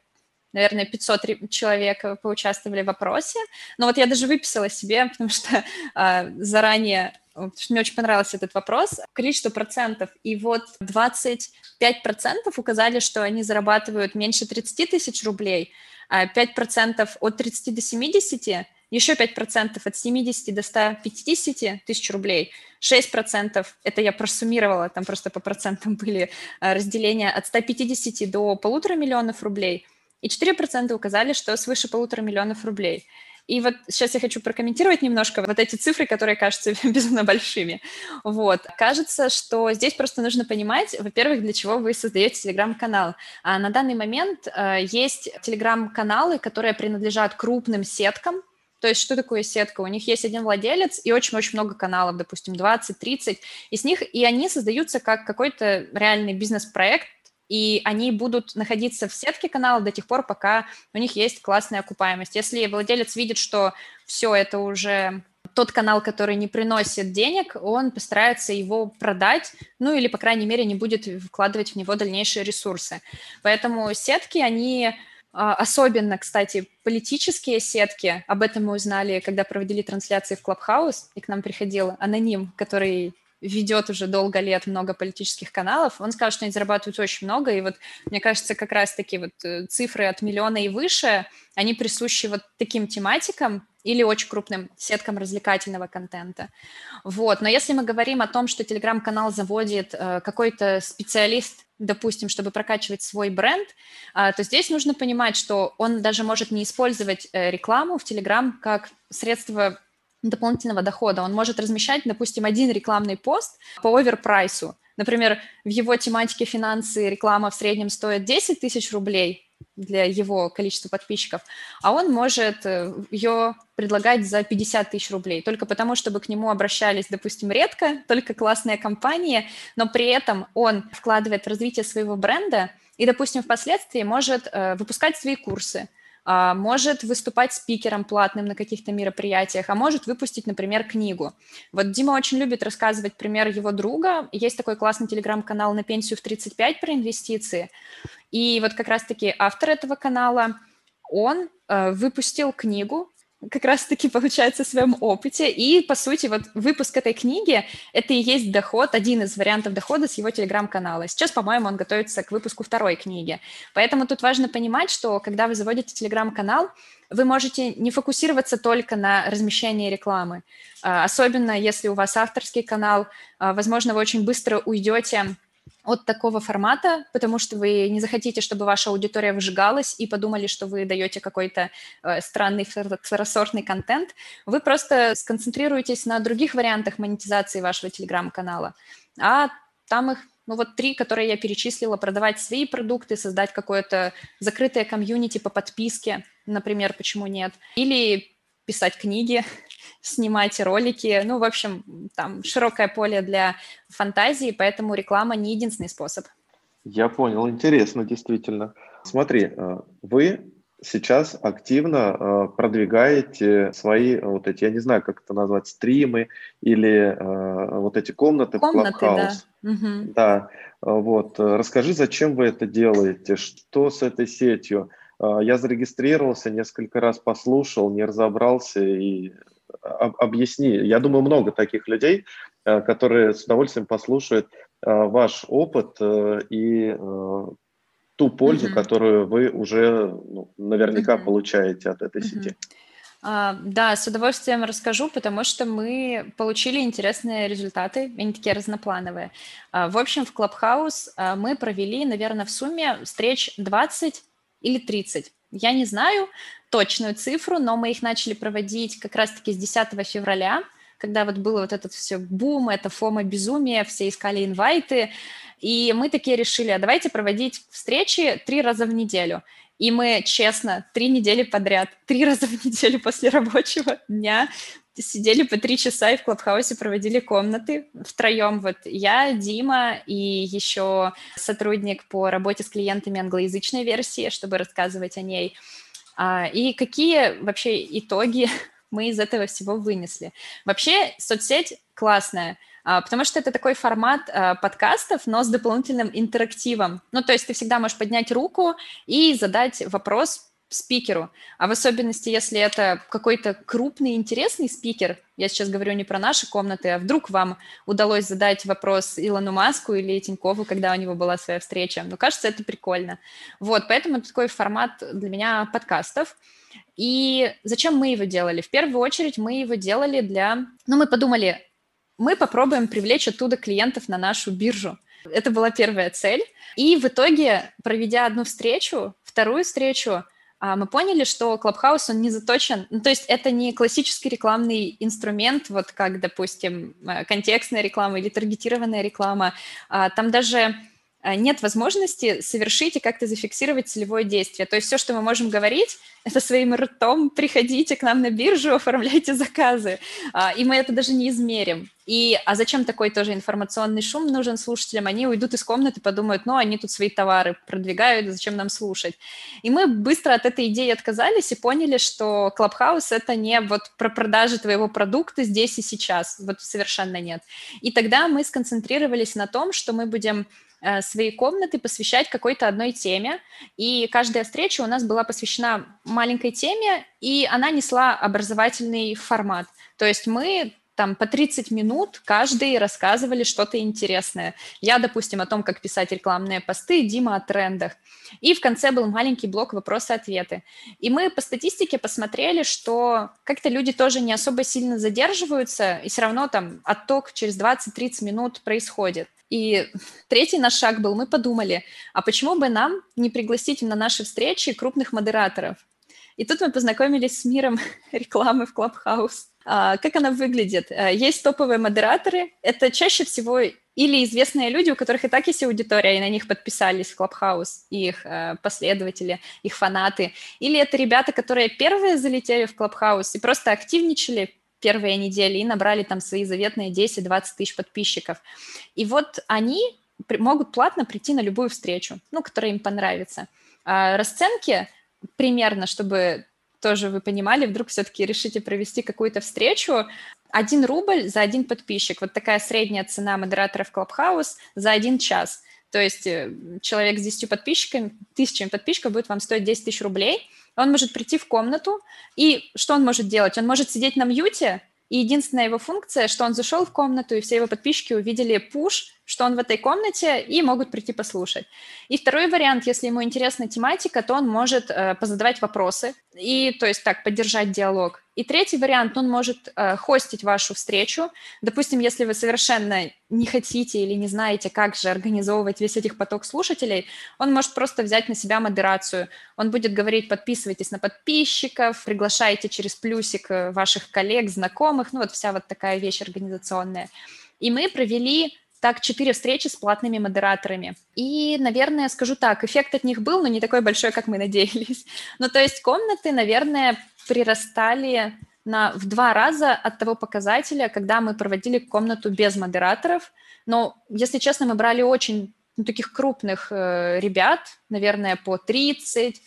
наверное, 500 человек поучаствовали в опросе. Но вот я даже выписала себе, потому что э, заранее потому что мне очень понравился этот вопрос, количество процентов, и вот 25 процентов указали, что они зарабатывают меньше 30 тысяч рублей, 5 а процентов от 30 до 70, еще 5% от 70 до 150 тысяч рублей, 6% это я просуммировала, там просто по процентам были а, разделения от 150 до полутора миллионов рублей, и 4% указали, что свыше полутора миллионов рублей. И вот сейчас я хочу прокомментировать немножко вот эти цифры, которые кажутся безумно большими. Вот. Кажется, что здесь просто нужно понимать, во-первых, для чего вы создаете телеграм-канал. А на данный момент э, есть телеграм-каналы, которые принадлежат крупным сеткам, то есть что такое сетка? У них есть один владелец и очень-очень много каналов, допустим, 20-30 из них, и они создаются как какой-то реальный бизнес-проект, и они будут находиться в сетке канала до тех пор, пока у них есть классная окупаемость. Если владелец видит, что все это уже тот канал, который не приносит денег, он постарается его продать, ну или, по крайней мере, не будет вкладывать в него дальнейшие ресурсы. Поэтому сетки, они особенно, кстати, политические сетки, об этом мы узнали, когда проводили трансляции в Клабхаус, и к нам приходил аноним, который ведет уже долго лет много политических каналов, он сказал, что они зарабатывают очень много, и вот мне кажется, как раз-таки вот э, цифры от миллиона и выше, они присущи вот таким тематикам или очень крупным сеткам развлекательного контента. Вот. Но если мы говорим о том, что телеграм-канал заводит э, какой-то специалист, допустим, чтобы прокачивать свой бренд, э, то здесь нужно понимать, что он даже может не использовать э, рекламу в телеграм как средство дополнительного дохода. Он может размещать, допустим, один рекламный пост по оверпрайсу. Например, в его тематике финансы реклама в среднем стоит 10 тысяч рублей для его количества подписчиков, а он может э, ее предлагать за 50 тысяч рублей, только потому, чтобы к нему обращались, допустим, редко, только классные компании, но при этом он вкладывает в развитие своего бренда и, допустим, впоследствии может э, выпускать свои курсы, может выступать спикером платным на каких-то мероприятиях, а может выпустить, например, книгу. Вот Дима очень любит рассказывать пример его друга. Есть такой классный телеграм-канал «На пенсию в 35» про инвестиции. И вот как раз-таки автор этого канала, он э, выпустил книгу как раз-таки получается в своем опыте. И, по сути, вот выпуск этой книги – это и есть доход, один из вариантов дохода с его телеграм-канала. Сейчас, по-моему, он готовится к выпуску второй книги. Поэтому тут важно понимать, что когда вы заводите телеграм-канал, вы можете не фокусироваться только на размещении рекламы. А, особенно если у вас авторский канал, а, возможно, вы очень быстро уйдете от такого формата, потому что вы не захотите, чтобы ваша аудитория выжигалась и подумали, что вы даете какой-то э, странный второсортный контент. Вы просто сконцентрируетесь на других вариантах монетизации вашего телеграм-канала, а там их ну вот три, которые я перечислила, продавать свои продукты, создать какое-то закрытое комьюнити по подписке, например, почему нет, или писать книги, снимать ролики. Ну, в общем, там широкое поле для фантазии, поэтому реклама не единственный способ. Я понял, интересно, действительно. Смотри, э, вы сейчас активно э, продвигаете свои вот эти, я не знаю, как это назвать, стримы или э, вот эти комнаты, комнаты в Clubhouse. Да. Угу. да, вот. Расскажи, зачем вы это делаете, что с этой сетью? Я зарегистрировался, несколько раз послушал, не разобрался и объясни. Я думаю, много таких людей, э, которые с удовольствием послушают э, ваш опыт э, и ту пользу, mm-hmm. которую вы уже ну, наверняка mm-hmm. получаете от этой mm-hmm. сети. Uh, да, с удовольствием расскажу, потому что мы получили интересные результаты, они такие разноплановые. Uh, в общем, в Clubhouse uh, мы провели, наверное, в сумме встреч 20 или 30. Я не знаю точную цифру, но мы их начали проводить как раз-таки с 10 февраля, когда вот было вот этот все бум, это фома безумие, все искали инвайты, и мы такие решили, а давайте проводить встречи три раза в неделю. И мы, честно, три недели подряд, три раза в неделю после рабочего дня сидели по три часа и в Клабхаусе проводили комнаты втроем. Вот я, Дима и еще сотрудник по работе с клиентами англоязычной версии, чтобы рассказывать о ней. А, и какие вообще итоги мы из этого всего вынесли? Вообще соцсеть классная, а, потому что это такой формат а, подкастов, но с дополнительным интерактивом. Ну, то есть ты всегда можешь поднять руку и задать вопрос спикеру, а в особенности, если это какой-то крупный, интересный спикер, я сейчас говорю не про наши комнаты, а вдруг вам удалось задать вопрос Илону Маску или Тинькову, когда у него была своя встреча. Ну, кажется, это прикольно. Вот, поэтому это такой формат для меня подкастов. И зачем мы его делали? В первую очередь мы его делали для... Ну, мы подумали, мы попробуем привлечь оттуда клиентов на нашу биржу. Это была первая цель. И в итоге, проведя одну встречу, вторую встречу, мы поняли, что Clubhouse, он не заточен, ну, то есть это не классический рекламный инструмент, вот как, допустим, э, контекстная реклама или таргетированная реклама. А, там даже нет возможности совершить и как-то зафиксировать целевое действие. То есть все, что мы можем говорить, это своим ртом приходите к нам на биржу, оформляйте заказы. А, и мы это даже не измерим. И, а зачем такой тоже информационный шум нужен слушателям? Они уйдут из комнаты, подумают, ну, они тут свои товары продвигают, зачем нам слушать? И мы быстро от этой идеи отказались и поняли, что Clubhouse — это не вот про продажи твоего продукта здесь и сейчас, вот совершенно нет. И тогда мы сконцентрировались на том, что мы будем Э, свои комнаты посвящать какой-то одной теме. И каждая встреча у нас была посвящена маленькой теме, и она несла образовательный формат. То есть мы там по 30 минут каждый рассказывали что-то интересное. Я, допустим, о том, как писать рекламные посты, Дима о трендах. И в конце был маленький блок вопросы-ответы. И мы по статистике посмотрели, что как-то люди тоже не особо сильно задерживаются, и все равно там отток через 20-30 минут происходит. И третий наш шаг был, мы подумали, а почему бы нам не пригласить на наши встречи крупных модераторов? И тут мы познакомились с миром рекламы в Clubhouse. А, как она выглядит? А, есть топовые модераторы. Это чаще всего или известные люди, у которых и так есть аудитория, и на них подписались Clubhouse, их э, последователи, их фанаты. Или это ребята, которые первые залетели в Clubhouse и просто активничали первые недели и набрали там свои заветные 10-20 тысяч подписчиков. И вот они могут платно прийти на любую встречу, ну, которая им понравится. А расценки примерно, чтобы тоже вы понимали, вдруг все-таки решите провести какую-то встречу, один рубль за один подписчик. Вот такая средняя цена модераторов Clubhouse за один час. То есть э, человек с 10 подписчиками, тысячами подписчиков будет вам стоить 10 тысяч рублей – он может прийти в комнату, и что он может делать? Он может сидеть на мьюте, и единственная его функция, что он зашел в комнату, и все его подписчики увидели пуш, что он в этой комнате, и могут прийти послушать. И второй вариант, если ему интересна тематика, то он может э, позадавать вопросы и, то есть так, поддержать диалог. И третий вариант, он может э, хостить вашу встречу. Допустим, если вы совершенно не хотите или не знаете, как же организовывать весь этих поток слушателей, он может просто взять на себя модерацию. Он будет говорить, подписывайтесь на подписчиков, приглашайте через плюсик э, ваших коллег, знакомых, ну вот вся вот такая вещь организационная. И мы провели так четыре встречи с платными модераторами. И, наверное, скажу так, эффект от них был, но не такой большой, как мы надеялись. Ну, то есть комнаты, наверное, прирастали на, в два раза от того показателя, когда мы проводили комнату без модераторов. Но, если честно, мы брали очень ну, таких крупных э, ребят, наверное, по 30,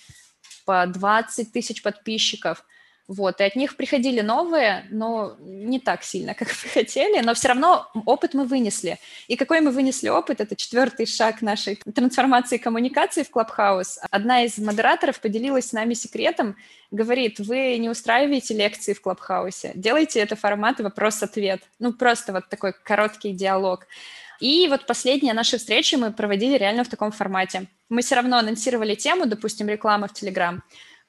по 20 тысяч подписчиков – вот, и от них приходили новые, но не так сильно, как мы хотели, но все равно опыт мы вынесли. И какой мы вынесли опыт, это четвертый шаг нашей трансформации коммуникации в Clubhouse. Одна из модераторов поделилась с нами секретом, говорит, вы не устраиваете лекции в Clubhouse, делайте это формат вопрос-ответ. Ну, просто вот такой короткий диалог. И вот последние наши встречи мы проводили реально в таком формате. Мы все равно анонсировали тему, допустим, рекламы в Telegram,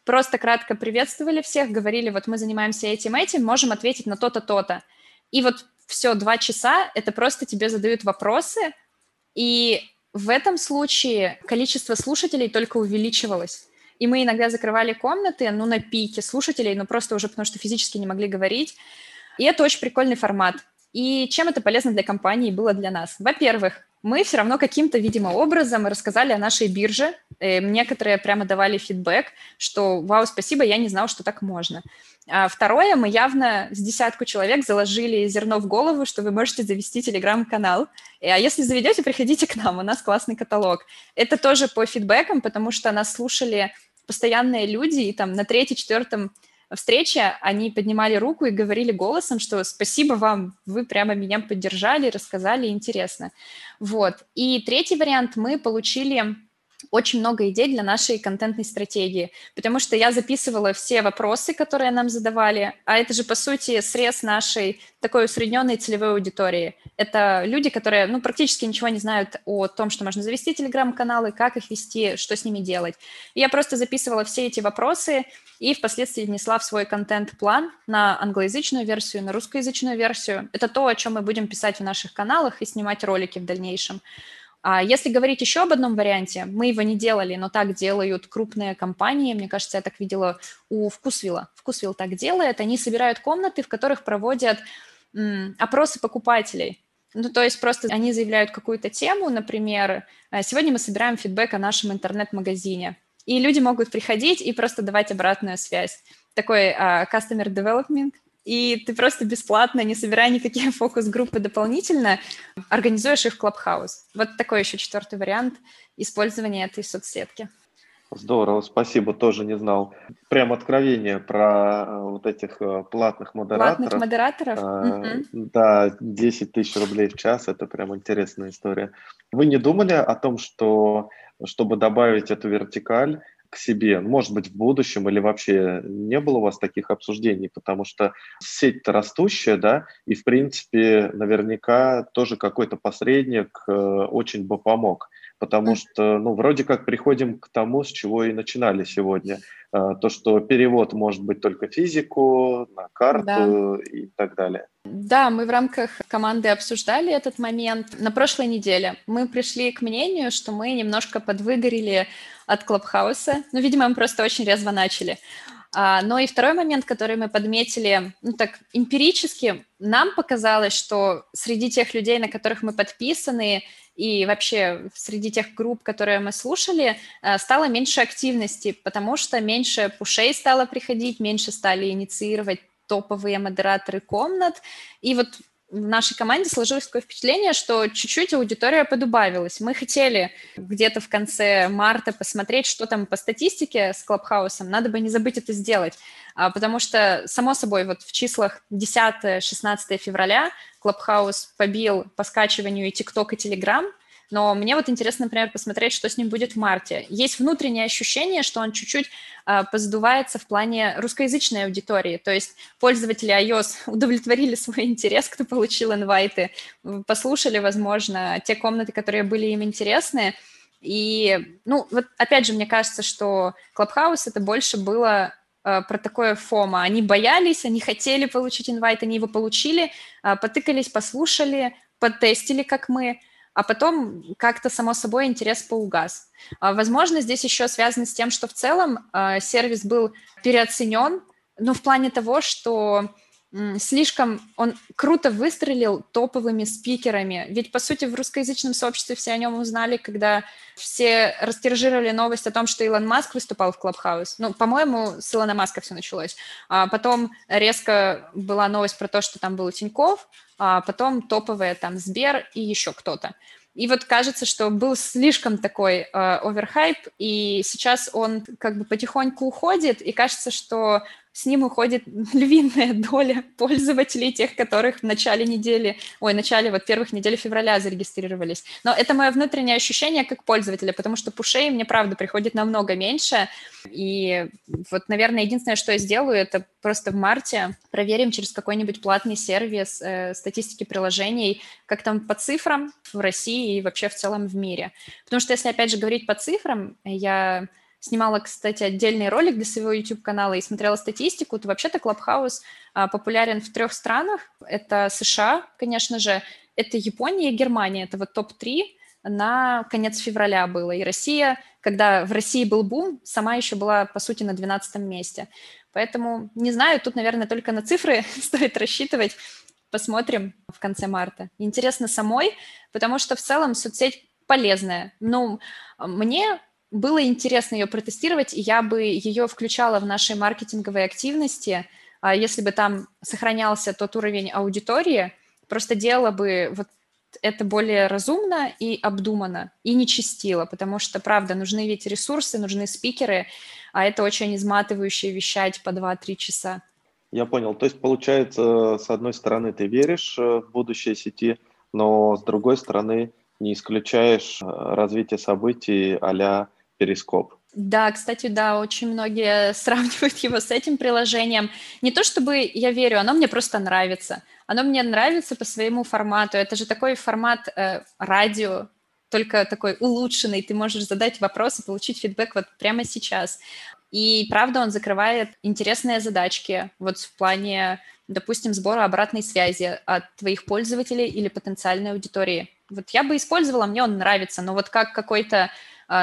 просто кратко приветствовали всех, говорили, вот мы занимаемся этим, этим, можем ответить на то-то, то-то. И вот все, два часа, это просто тебе задают вопросы, и в этом случае количество слушателей только увеличивалось. И мы иногда закрывали комнаты, ну, на пике слушателей, ну, просто уже потому что физически не могли говорить. И это очень прикольный формат. И чем это полезно для компании было для нас? Во-первых, мы все равно каким-то, видимо, образом рассказали о нашей бирже. И э, некоторые прямо давали фидбэк, что «Вау, спасибо, я не знал, что так можно». А второе, мы явно с десятку человек заложили зерно в голову, что вы можете завести телеграм-канал. А если заведете, приходите к нам, у нас классный каталог. Это тоже по фидбэкам, потому что нас слушали постоянные люди, и там на третьем-четвертом встрече они поднимали руку и говорили голосом, что спасибо вам, вы прямо меня поддержали, рассказали, интересно. Вот. И третий вариант, мы получили очень много идей для нашей контентной стратегии, потому что я записывала все вопросы, которые нам задавали, а это же, по сути, срез нашей такой усредненной целевой аудитории. Это люди, которые, ну, практически ничего не знают о том, что можно завести телеграм-каналы, как их вести, что с ними делать. И я просто записывала все эти вопросы и впоследствии внесла в свой контент-план на англоязычную версию, на русскоязычную версию. Это то, о чем мы будем писать в наших каналах и снимать ролики в дальнейшем. А если говорить еще об одном варианте, мы его не делали, но так делают крупные компании. Мне кажется, я так видела у Вкусвилла. Вкусвилл так делает. Они собирают комнаты, в которых проводят м, опросы покупателей. Ну, то есть просто они заявляют какую-то тему, например, «Э, сегодня мы собираем фидбэк о нашем интернет-магазине. И люди могут приходить и просто давать обратную связь. Такой uh, customer development, и ты просто бесплатно, не собирая никакие фокус-группы дополнительно, организуешь их в Clubhouse. Вот такой еще четвертый вариант использования этой соцсетки. Здорово, спасибо, тоже не знал. Прям откровение про э, вот этих э, платных модераторов. Платных модераторов? А, Да, 10 тысяч рублей в час, это прям интересная история. Вы не думали о том, что чтобы добавить эту вертикаль, к себе, может быть, в будущем или вообще не было у вас таких обсуждений, потому что сеть-то растущая, да, и, в принципе, наверняка тоже какой-то посредник э, очень бы помог потому что, ну, вроде как приходим к тому, с чего и начинали сегодня. А, то, что перевод может быть только физику, на карту да. и так далее. Да, мы в рамках команды обсуждали этот момент. На прошлой неделе мы пришли к мнению, что мы немножко подвыгорели от Клабхауса. Ну, видимо, мы просто очень резво начали. А, но и второй момент, который мы подметили, ну так эмпирически, нам показалось, что среди тех людей, на которых мы подписаны, и вообще среди тех групп, которые мы слушали, э, стало меньше активности, потому что меньше пушей стало приходить, меньше стали инициировать топовые модераторы комнат. И вот в нашей команде сложилось такое впечатление, что чуть-чуть аудитория подубавилась. Мы хотели где-то в конце марта посмотреть, что там по статистике с Клабхаусом. Надо бы не забыть это сделать, а, потому что, само собой, вот в числах 10-16 февраля Клабхаус побил по скачиванию и ТикТок, и Телеграм, но мне вот интересно, например, посмотреть, что с ним будет в марте. Есть внутреннее ощущение, что он чуть-чуть э, поздувается в плане русскоязычной аудитории, то есть пользователи iOS удовлетворили свой интерес, кто получил инвайты, послушали, возможно, те комнаты, которые были им интересны, и, ну, вот опять же, мне кажется, что Clubhouse это больше было э, про такое фома. Они боялись, они хотели получить инвайт, они его получили, э, потыкались, послушали, потестили, как мы, а потом как-то само собой интерес поугас. А, возможно, здесь еще связано с тем, что в целом а, сервис был переоценен, ну, в плане того, что слишком он круто выстрелил топовыми спикерами. Ведь, по сути, в русскоязычном сообществе все о нем узнали, когда все растиражировали новость о том, что Илон Маск выступал в Клабхаус. Ну, по-моему, с Илона Маска все началось. А потом резко была новость про то, что там был Тиньков, а потом топовые там Сбер и еще кто-то. И вот кажется, что был слишком такой э, и сейчас он как бы потихоньку уходит, и кажется, что с ним уходит львиная доля пользователей, тех, которых в начале недели, ой, в начале вот первых недель февраля зарегистрировались. Но это мое внутреннее ощущение как пользователя, потому что пушей мне, правда, приходит намного меньше. И вот, наверное, единственное, что я сделаю, это просто в марте проверим через какой-нибудь платный сервис э, статистики приложений, как там по цифрам в России и вообще в целом в мире. Потому что если, опять же, говорить по цифрам, я снимала, кстати, отдельный ролик для своего YouTube-канала и смотрела статистику, то вообще-то Clubhouse а, популярен в трех странах. Это США, конечно же, это Япония и Германия. Это вот топ-3 на конец февраля было. И Россия, когда в России был бум, сама еще была, по сути, на 12 месте. Поэтому, не знаю, тут, наверное, только на цифры стоит рассчитывать. Посмотрим в конце марта. Интересно самой, потому что в целом соцсеть полезная. Ну, мне было интересно ее протестировать, и я бы ее включала в наши маркетинговые активности, а если бы там сохранялся тот уровень аудитории, просто делала бы вот это более разумно и обдуманно, и не чистила, потому что, правда, нужны ведь ресурсы, нужны спикеры, а это очень изматывающее вещать по 2-3 часа. Я понял. То есть, получается, с одной стороны, ты веришь э, в будущее сети, но с другой стороны, не исключаешь э, развитие событий а Перископ. Да, кстати, да, очень многие сравнивают его с этим приложением. Не то чтобы я верю, оно мне просто нравится. Оно мне нравится по своему формату. Это же такой формат э, радио, только такой улучшенный. Ты можешь задать вопрос и получить фидбэк вот прямо сейчас. И правда, он закрывает интересные задачки вот в плане, допустим, сбора обратной связи от твоих пользователей или потенциальной аудитории. Вот я бы использовала, мне он нравится, но вот как какой-то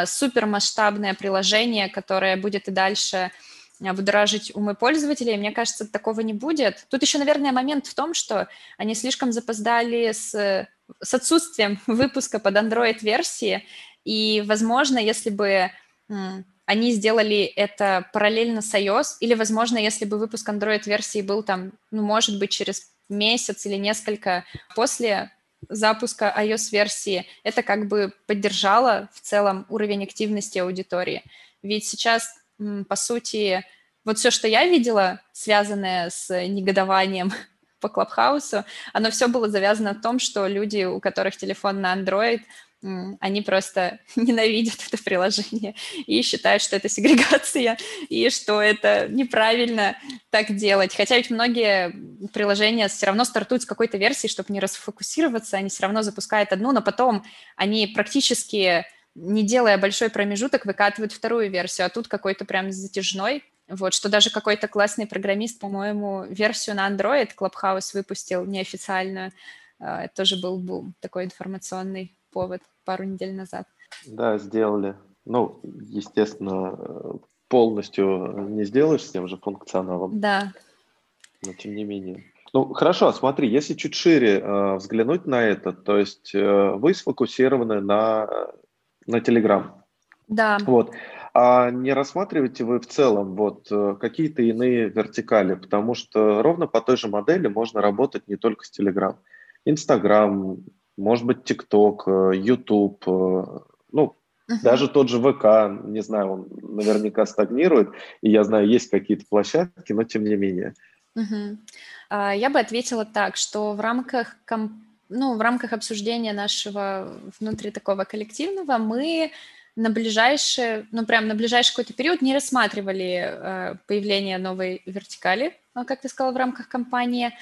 супермасштабное приложение, которое будет и дальше будоражить умы пользователей. Мне кажется, такого не будет. Тут еще, наверное, момент в том, что они слишком запоздали с, с отсутствием выпуска под Android-версии, и, возможно, если бы они сделали это параллельно с iOS, или, возможно, если бы выпуск Android-версии был там, ну, может быть, через месяц или несколько после запуска iOS-версии, это как бы поддержало в целом уровень активности аудитории. Ведь сейчас, по сути, вот все, что я видела, связанное с негодованием по Клабхаусу, оно все было завязано в том, что люди, у которых телефон на Android, они просто ненавидят это приложение и считают, что это сегрегация и что это неправильно так делать. Хотя ведь многие приложения все равно стартуют с какой-то версии, чтобы не расфокусироваться, они все равно запускают одну, но потом они практически не делая большой промежуток, выкатывают вторую версию, а тут какой-то прям затяжной. Вот, что даже какой-то классный программист, по-моему, версию на Android Clubhouse выпустил неофициальную. А, это тоже был бум такой информационный повод пару недель назад. Да, сделали. Ну, естественно, полностью не сделаешь с тем же функционалом. Да. Но тем не менее. Ну, хорошо, смотри, если чуть шире э, взглянуть на это, то есть э, вы сфокусированы на, на Telegram. Да. Вот. А не рассматриваете вы в целом вот э, какие-то иные вертикали, потому что ровно по той же модели можно работать не только с Telegram. Инстаграм, может быть, ТикТок, э, Ютуб, э, ну, Uh-huh. Даже тот же ВК, не знаю, он наверняка стагнирует, и я знаю, есть какие-то площадки, но тем не менее. Uh-huh. Я бы ответила так, что в рамках, ну, в рамках обсуждения нашего внутри такого коллективного мы на ближайшее, ну, прям на ближайший какой-то период не рассматривали э, появление новой вертикали, как ты сказала, в рамках компании,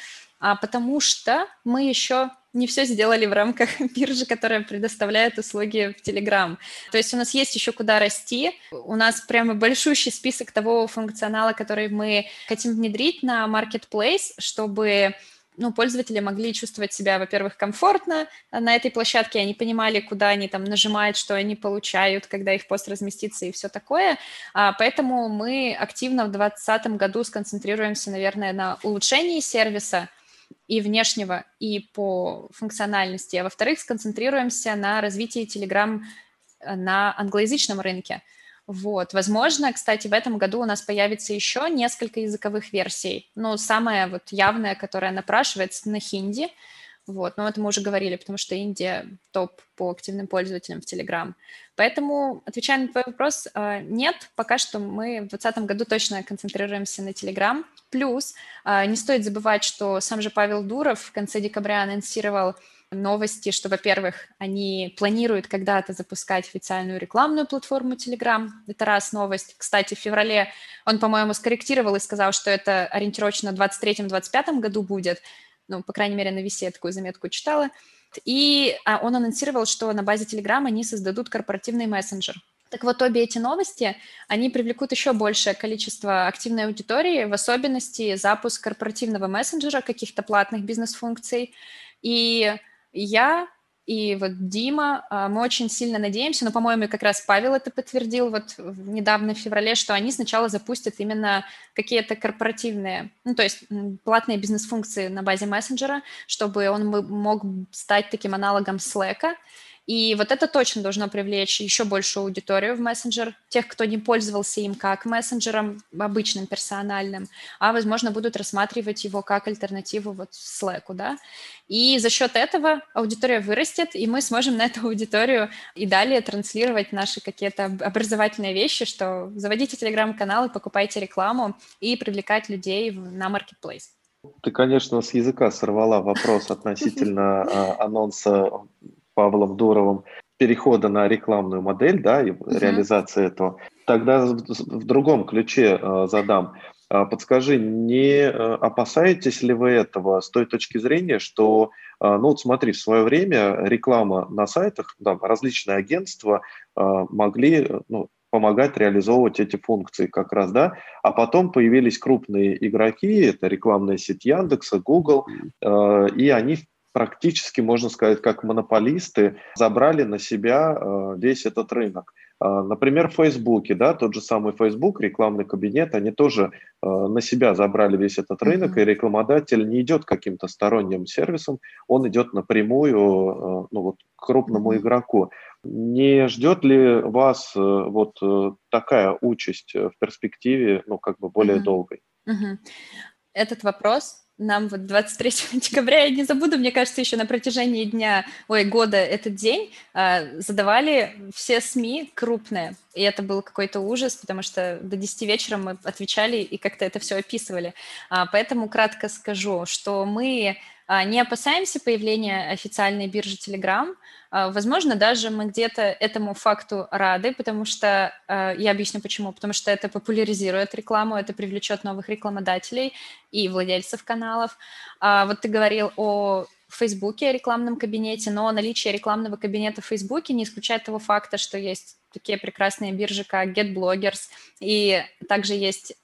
а потому что мы еще не все сделали в рамках биржи, которая предоставляет услуги в Telegram. То есть у нас есть еще куда расти. У нас прямо большущий список того функционала, который мы хотим внедрить на Marketplace, чтобы ну, пользователи могли чувствовать себя, во-первых, комфортно на этой площадке, они понимали, куда они там нажимают, что они получают, когда их пост разместится и все такое. А, поэтому мы активно в 2020 году сконцентрируемся, наверное, на улучшении сервиса, и внешнего, и по функциональности, а во-вторых, сконцентрируемся на развитии Telegram э, на англоязычном рынке. Вот, возможно, кстати, в этом году у нас появится еще несколько языковых версий. Ну, самая вот явная, которая напрашивается на хинди – вот, но это мы уже говорили, потому что Индия топ по активным пользователям в Telegram. Поэтому, отвечая на твой вопрос, э, нет, пока что мы в 2020 году точно концентрируемся на Telegram. Плюс э, не стоит забывать, что сам же Павел Дуров в конце декабря анонсировал новости, что, во-первых, они планируют когда-то запускать официальную рекламную платформу Telegram. Это раз новость. Кстати, в феврале он, по-моему, скорректировал и сказал, что это ориентировочно в 2023-2025 году будет ну, по крайней мере, на весе такую заметку читала. И а, он анонсировал, что на базе Telegram они создадут корпоративный мессенджер. Так вот, обе эти новости, они привлекут еще большее количество активной аудитории, в особенности запуск корпоративного мессенджера, каких-то платных бизнес-функций. И я и вот Дима, а, мы очень сильно надеемся, но, по-моему, как раз Павел это подтвердил вот недавно в феврале, что они сначала запустят именно какие-то корпоративные, ну, то есть платные бизнес-функции на базе мессенджера, чтобы он мог стать таким аналогом Slack, и вот это точно должно привлечь еще большую аудиторию в мессенджер, тех, кто не пользовался им как мессенджером обычным, персональным, а, возможно, будут рассматривать его как альтернативу вот Slack, да. И за счет этого аудитория вырастет, и мы сможем на эту аудиторию и далее транслировать наши какие-то образовательные вещи, что заводите телеграм-канал и покупайте рекламу и привлекать людей на marketplace. Ты, конечно, с языка сорвала вопрос относительно а, анонса Павлом Дуровым перехода на рекламную модель, да, и uh-huh. реализации этого. Тогда в другом ключе э, задам. А, подскажи, не э, опасаетесь ли вы этого с той точки зрения, что, э, ну вот смотри, в свое время реклама на сайтах, да, различные агентства э, могли ну, помогать реализовывать эти функции как раз, да, а потом появились крупные игроки, это рекламная сеть Яндекса, Google, и они практически, можно сказать, как монополисты, забрали на себя э, весь этот рынок. А, например, в Фейсбуке, да, тот же самый Facebook, рекламный кабинет, они тоже э, на себя забрали весь этот рынок, mm-hmm. и рекламодатель не идет каким-то сторонним сервисом, он идет напрямую э, ну, вот, к крупному игроку. Не ждет ли вас э, вот э, такая участь в перспективе, ну, как бы более mm-hmm. долгой? Mm-hmm. Этот вопрос нам вот 23 декабря, я не забуду, мне кажется, еще на протяжении дня, ой, года этот день э, задавали все СМИ крупные. И это был какой-то ужас, потому что до 10 вечера мы отвечали и как-то это все описывали. А, поэтому кратко скажу, что мы а, не опасаемся появления официальной биржи Telegram. А, возможно, даже мы где-то этому факту рады, потому что, а, я объясню почему, потому что это популяризирует рекламу, это привлечет новых рекламодателей и владельцев каналов. Вот ты говорил о в Фейсбуке, рекламном кабинете, но наличие рекламного кабинета в Фейсбуке не исключает того факта, что есть такие прекрасные биржи, как GetBloggers, и также есть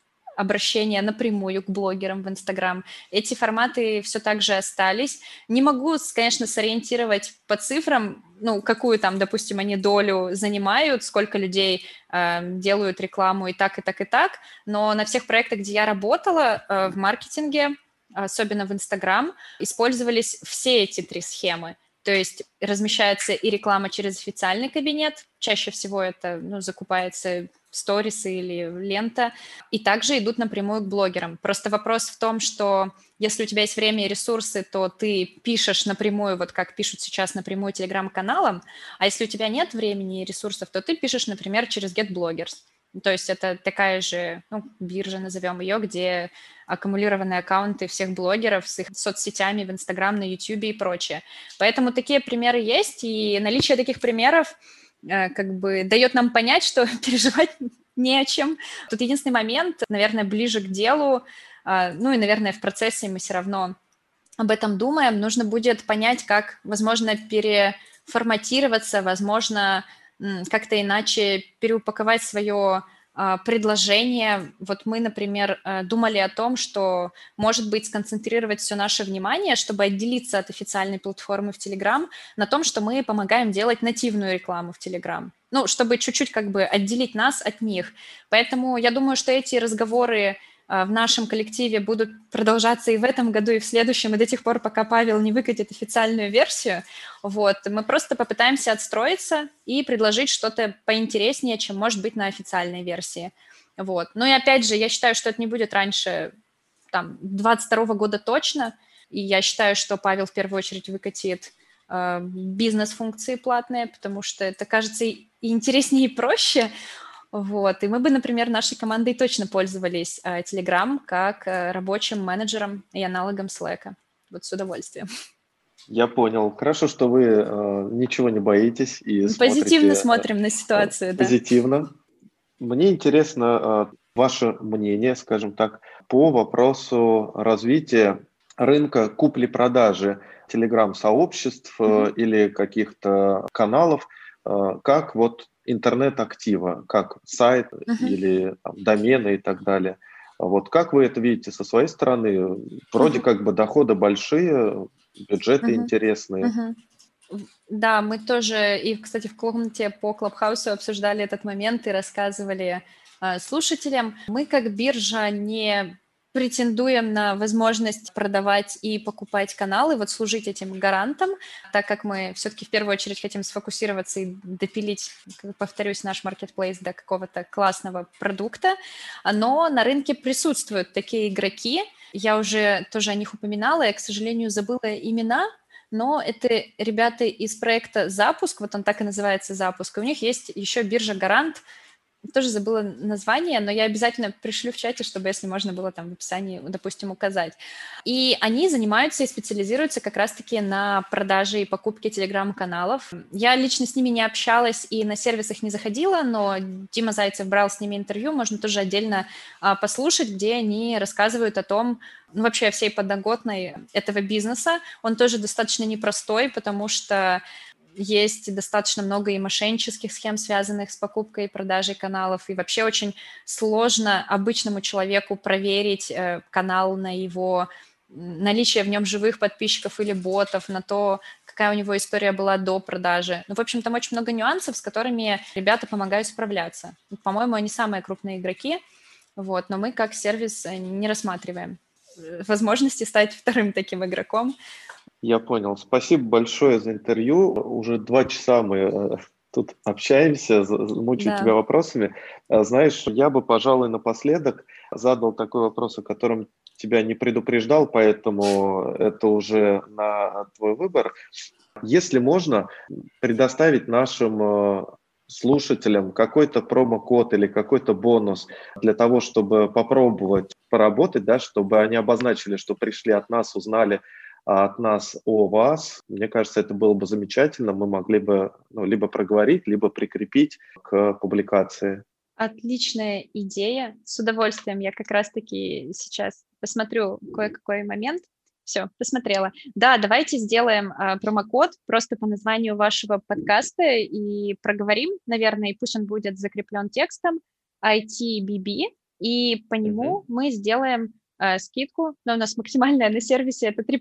обращения напрямую к блогерам в Инстаграм. Эти форматы все так же остались. Не могу, конечно, сориентировать по цифрам, ну, какую там, допустим, они долю занимают, сколько людей э, делают рекламу и так, и так, и так, но на всех проектах, где я работала э, в маркетинге, особенно в Инстаграм, использовались все эти три схемы. То есть размещается и реклама через официальный кабинет, чаще всего это ну, закупается сторисы или лента, и также идут напрямую к блогерам. Просто вопрос в том, что если у тебя есть время и ресурсы, то ты пишешь напрямую, вот как пишут сейчас напрямую телеграм-каналам, а если у тебя нет времени и ресурсов, то ты пишешь, например, через GetBloggers. То есть это такая же ну, биржа, назовем ее, где аккумулированные аккаунты всех блогеров с их соцсетями в Инстаграм, на Ютубе и прочее. Поэтому такие примеры есть, и наличие таких примеров как бы дает нам понять, что переживать не о чем. Тут единственный момент, наверное, ближе к делу, а, ну и, наверное, в процессе мы все равно об этом думаем, нужно будет понять, как, возможно, переформатироваться, возможно, как-то иначе переупаковать свое предложение. Вот мы, например, э, думали о том, что, может быть, сконцентрировать все наше внимание, чтобы отделиться от официальной платформы в Telegram, на том, что мы помогаем делать нативную рекламу в Telegram. Ну, чтобы чуть-чуть как бы отделить нас от них. Поэтому я думаю, что эти разговоры а, в нашем коллективе будут продолжаться и в этом году, и в следующем, и до тех пор, пока Павел не выкатит официальную версию. Вот. Мы просто попытаемся отстроиться и предложить что-то поинтереснее, чем может быть на официальной версии. Вот. Ну и опять же, я считаю, что это не будет раньше там, 22 года точно, и я считаю, что Павел в первую очередь выкатит э, бизнес-функции платные, потому что это кажется и интереснее, и проще, вот. И мы бы, например, нашей командой точно пользовались э, Telegram как э, рабочим менеджером и аналогом Slack. Вот с удовольствием. Я понял. Хорошо, что вы э, ничего не боитесь и позитивно смотрите, смотрим на ситуацию. Да. Позитивно. Мне интересно э, ваше мнение, скажем так, по вопросу развития рынка купли-продажи телеграм-сообществ mm-hmm. или каких-то каналов, э, как вот интернет-актива, как сайт uh-huh. или там, домены и так далее. Вот как вы это видите со своей стороны? Вроде uh-huh. как бы доходы большие, бюджеты uh-huh. интересные. Uh-huh. Да, мы тоже, и, кстати, в комнате по Клабхаусу обсуждали этот момент и рассказывали э, слушателям. Мы как биржа не претендуем на возможность продавать и покупать каналы, вот служить этим гарантом, так как мы все-таки в первую очередь хотим сфокусироваться и допилить, повторюсь, наш маркетплейс до какого-то классного продукта. Но на рынке присутствуют такие игроки, я уже тоже о них упоминала, я, к сожалению, забыла имена, но это ребята из проекта «Запуск», вот он так и называется «Запуск», и у них есть еще биржа «Гарант», тоже забыла название, но я обязательно пришлю в чате, чтобы, если можно было там в описании, допустим, указать. И они занимаются и специализируются как раз-таки на продаже и покупке телеграм-каналов. Я лично с ними не общалась и на сервисах не заходила, но Дима Зайцев брал с ними интервью, можно тоже отдельно а, послушать, где они рассказывают о том, ну, вообще всей подноготной этого бизнеса. Он тоже достаточно непростой, потому что есть достаточно много и мошеннических схем, связанных с покупкой и продажей каналов, и вообще очень сложно обычному человеку проверить э, канал на его наличие в нем живых подписчиков или ботов, на то, какая у него история была до продажи. Ну, в общем, там очень много нюансов, с которыми ребята помогают справляться. По-моему, они самые крупные игроки, вот, но мы как сервис э, не рассматриваем возможности стать вторым таким игроком. Я понял. Спасибо большое за интервью. Уже два часа мы э, тут общаемся, мучаю да. тебя вопросами. Знаешь, я бы, пожалуй, напоследок задал такой вопрос, о котором тебя не предупреждал, поэтому это уже на твой выбор. Если можно, предоставить нашим слушателям какой-то промокод или какой-то бонус для того, чтобы попробовать поработать, да, чтобы они обозначили, что пришли от нас, узнали от нас о вас. Мне кажется, это было бы замечательно. Мы могли бы ну, либо проговорить, либо прикрепить к публикации. Отличная идея. С удовольствием я как раз-таки сейчас посмотрю кое-какой момент. Все, посмотрела. Да, давайте сделаем э, промокод просто по названию вашего подкаста и проговорим, наверное, и пусть он будет закреплен текстом ITBB, и по нему mm-hmm. мы сделаем э, скидку, но у нас максимальная на сервисе это 3%,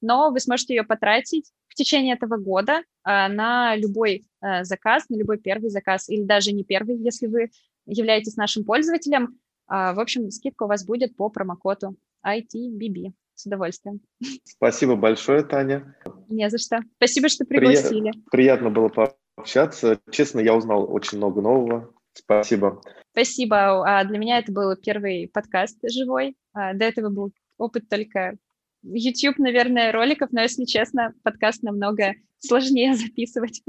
но вы сможете ее потратить в течение этого года э, на любой э, заказ, на любой первый заказ, или даже не первый, если вы являетесь нашим пользователем. Э, в общем, скидка у вас будет по промокоду ITBB с удовольствием. Спасибо большое, Таня. Не за что. Спасибо, что пригласили. Прият, приятно было пообщаться. Честно, я узнал очень много нового. Спасибо. Спасибо. А для меня это был первый подкаст живой. А до этого был опыт только YouTube, наверное, роликов, но, если честно, подкаст намного сложнее записывать.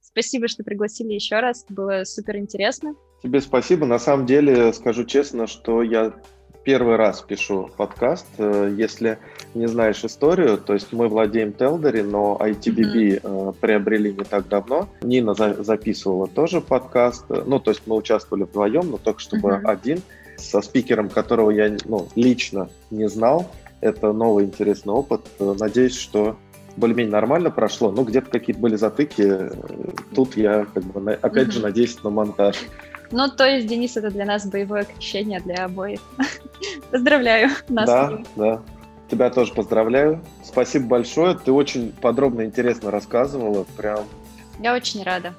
Спасибо, что пригласили еще раз. Было супер интересно. Тебе спасибо. На самом деле, скажу честно, что я первый раз пишу подкаст. Э, если не знаешь историю, то есть мы владеем Телдери, но ITBB mm-hmm. Э, приобрели не так давно. Нина за- записывала тоже подкаст. Ну, то есть мы участвовали вдвоем, но только чтобы mm-hmm. один, со спикером, которого я ну, лично не знал. Это новый интересный опыт. Э, надеюсь, что более-менее нормально прошло, но где-то какие-то были затыки. Тут я, как бы, опять же, надеюсь на монтаж. Ну, то есть, Денис, это для нас боевое крещение для обоих. Поздравляю нас. Да, да. Тебя тоже поздравляю. Спасибо большое. Ты очень подробно и интересно рассказывала. Прям. Я очень рада.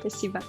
Спасибо.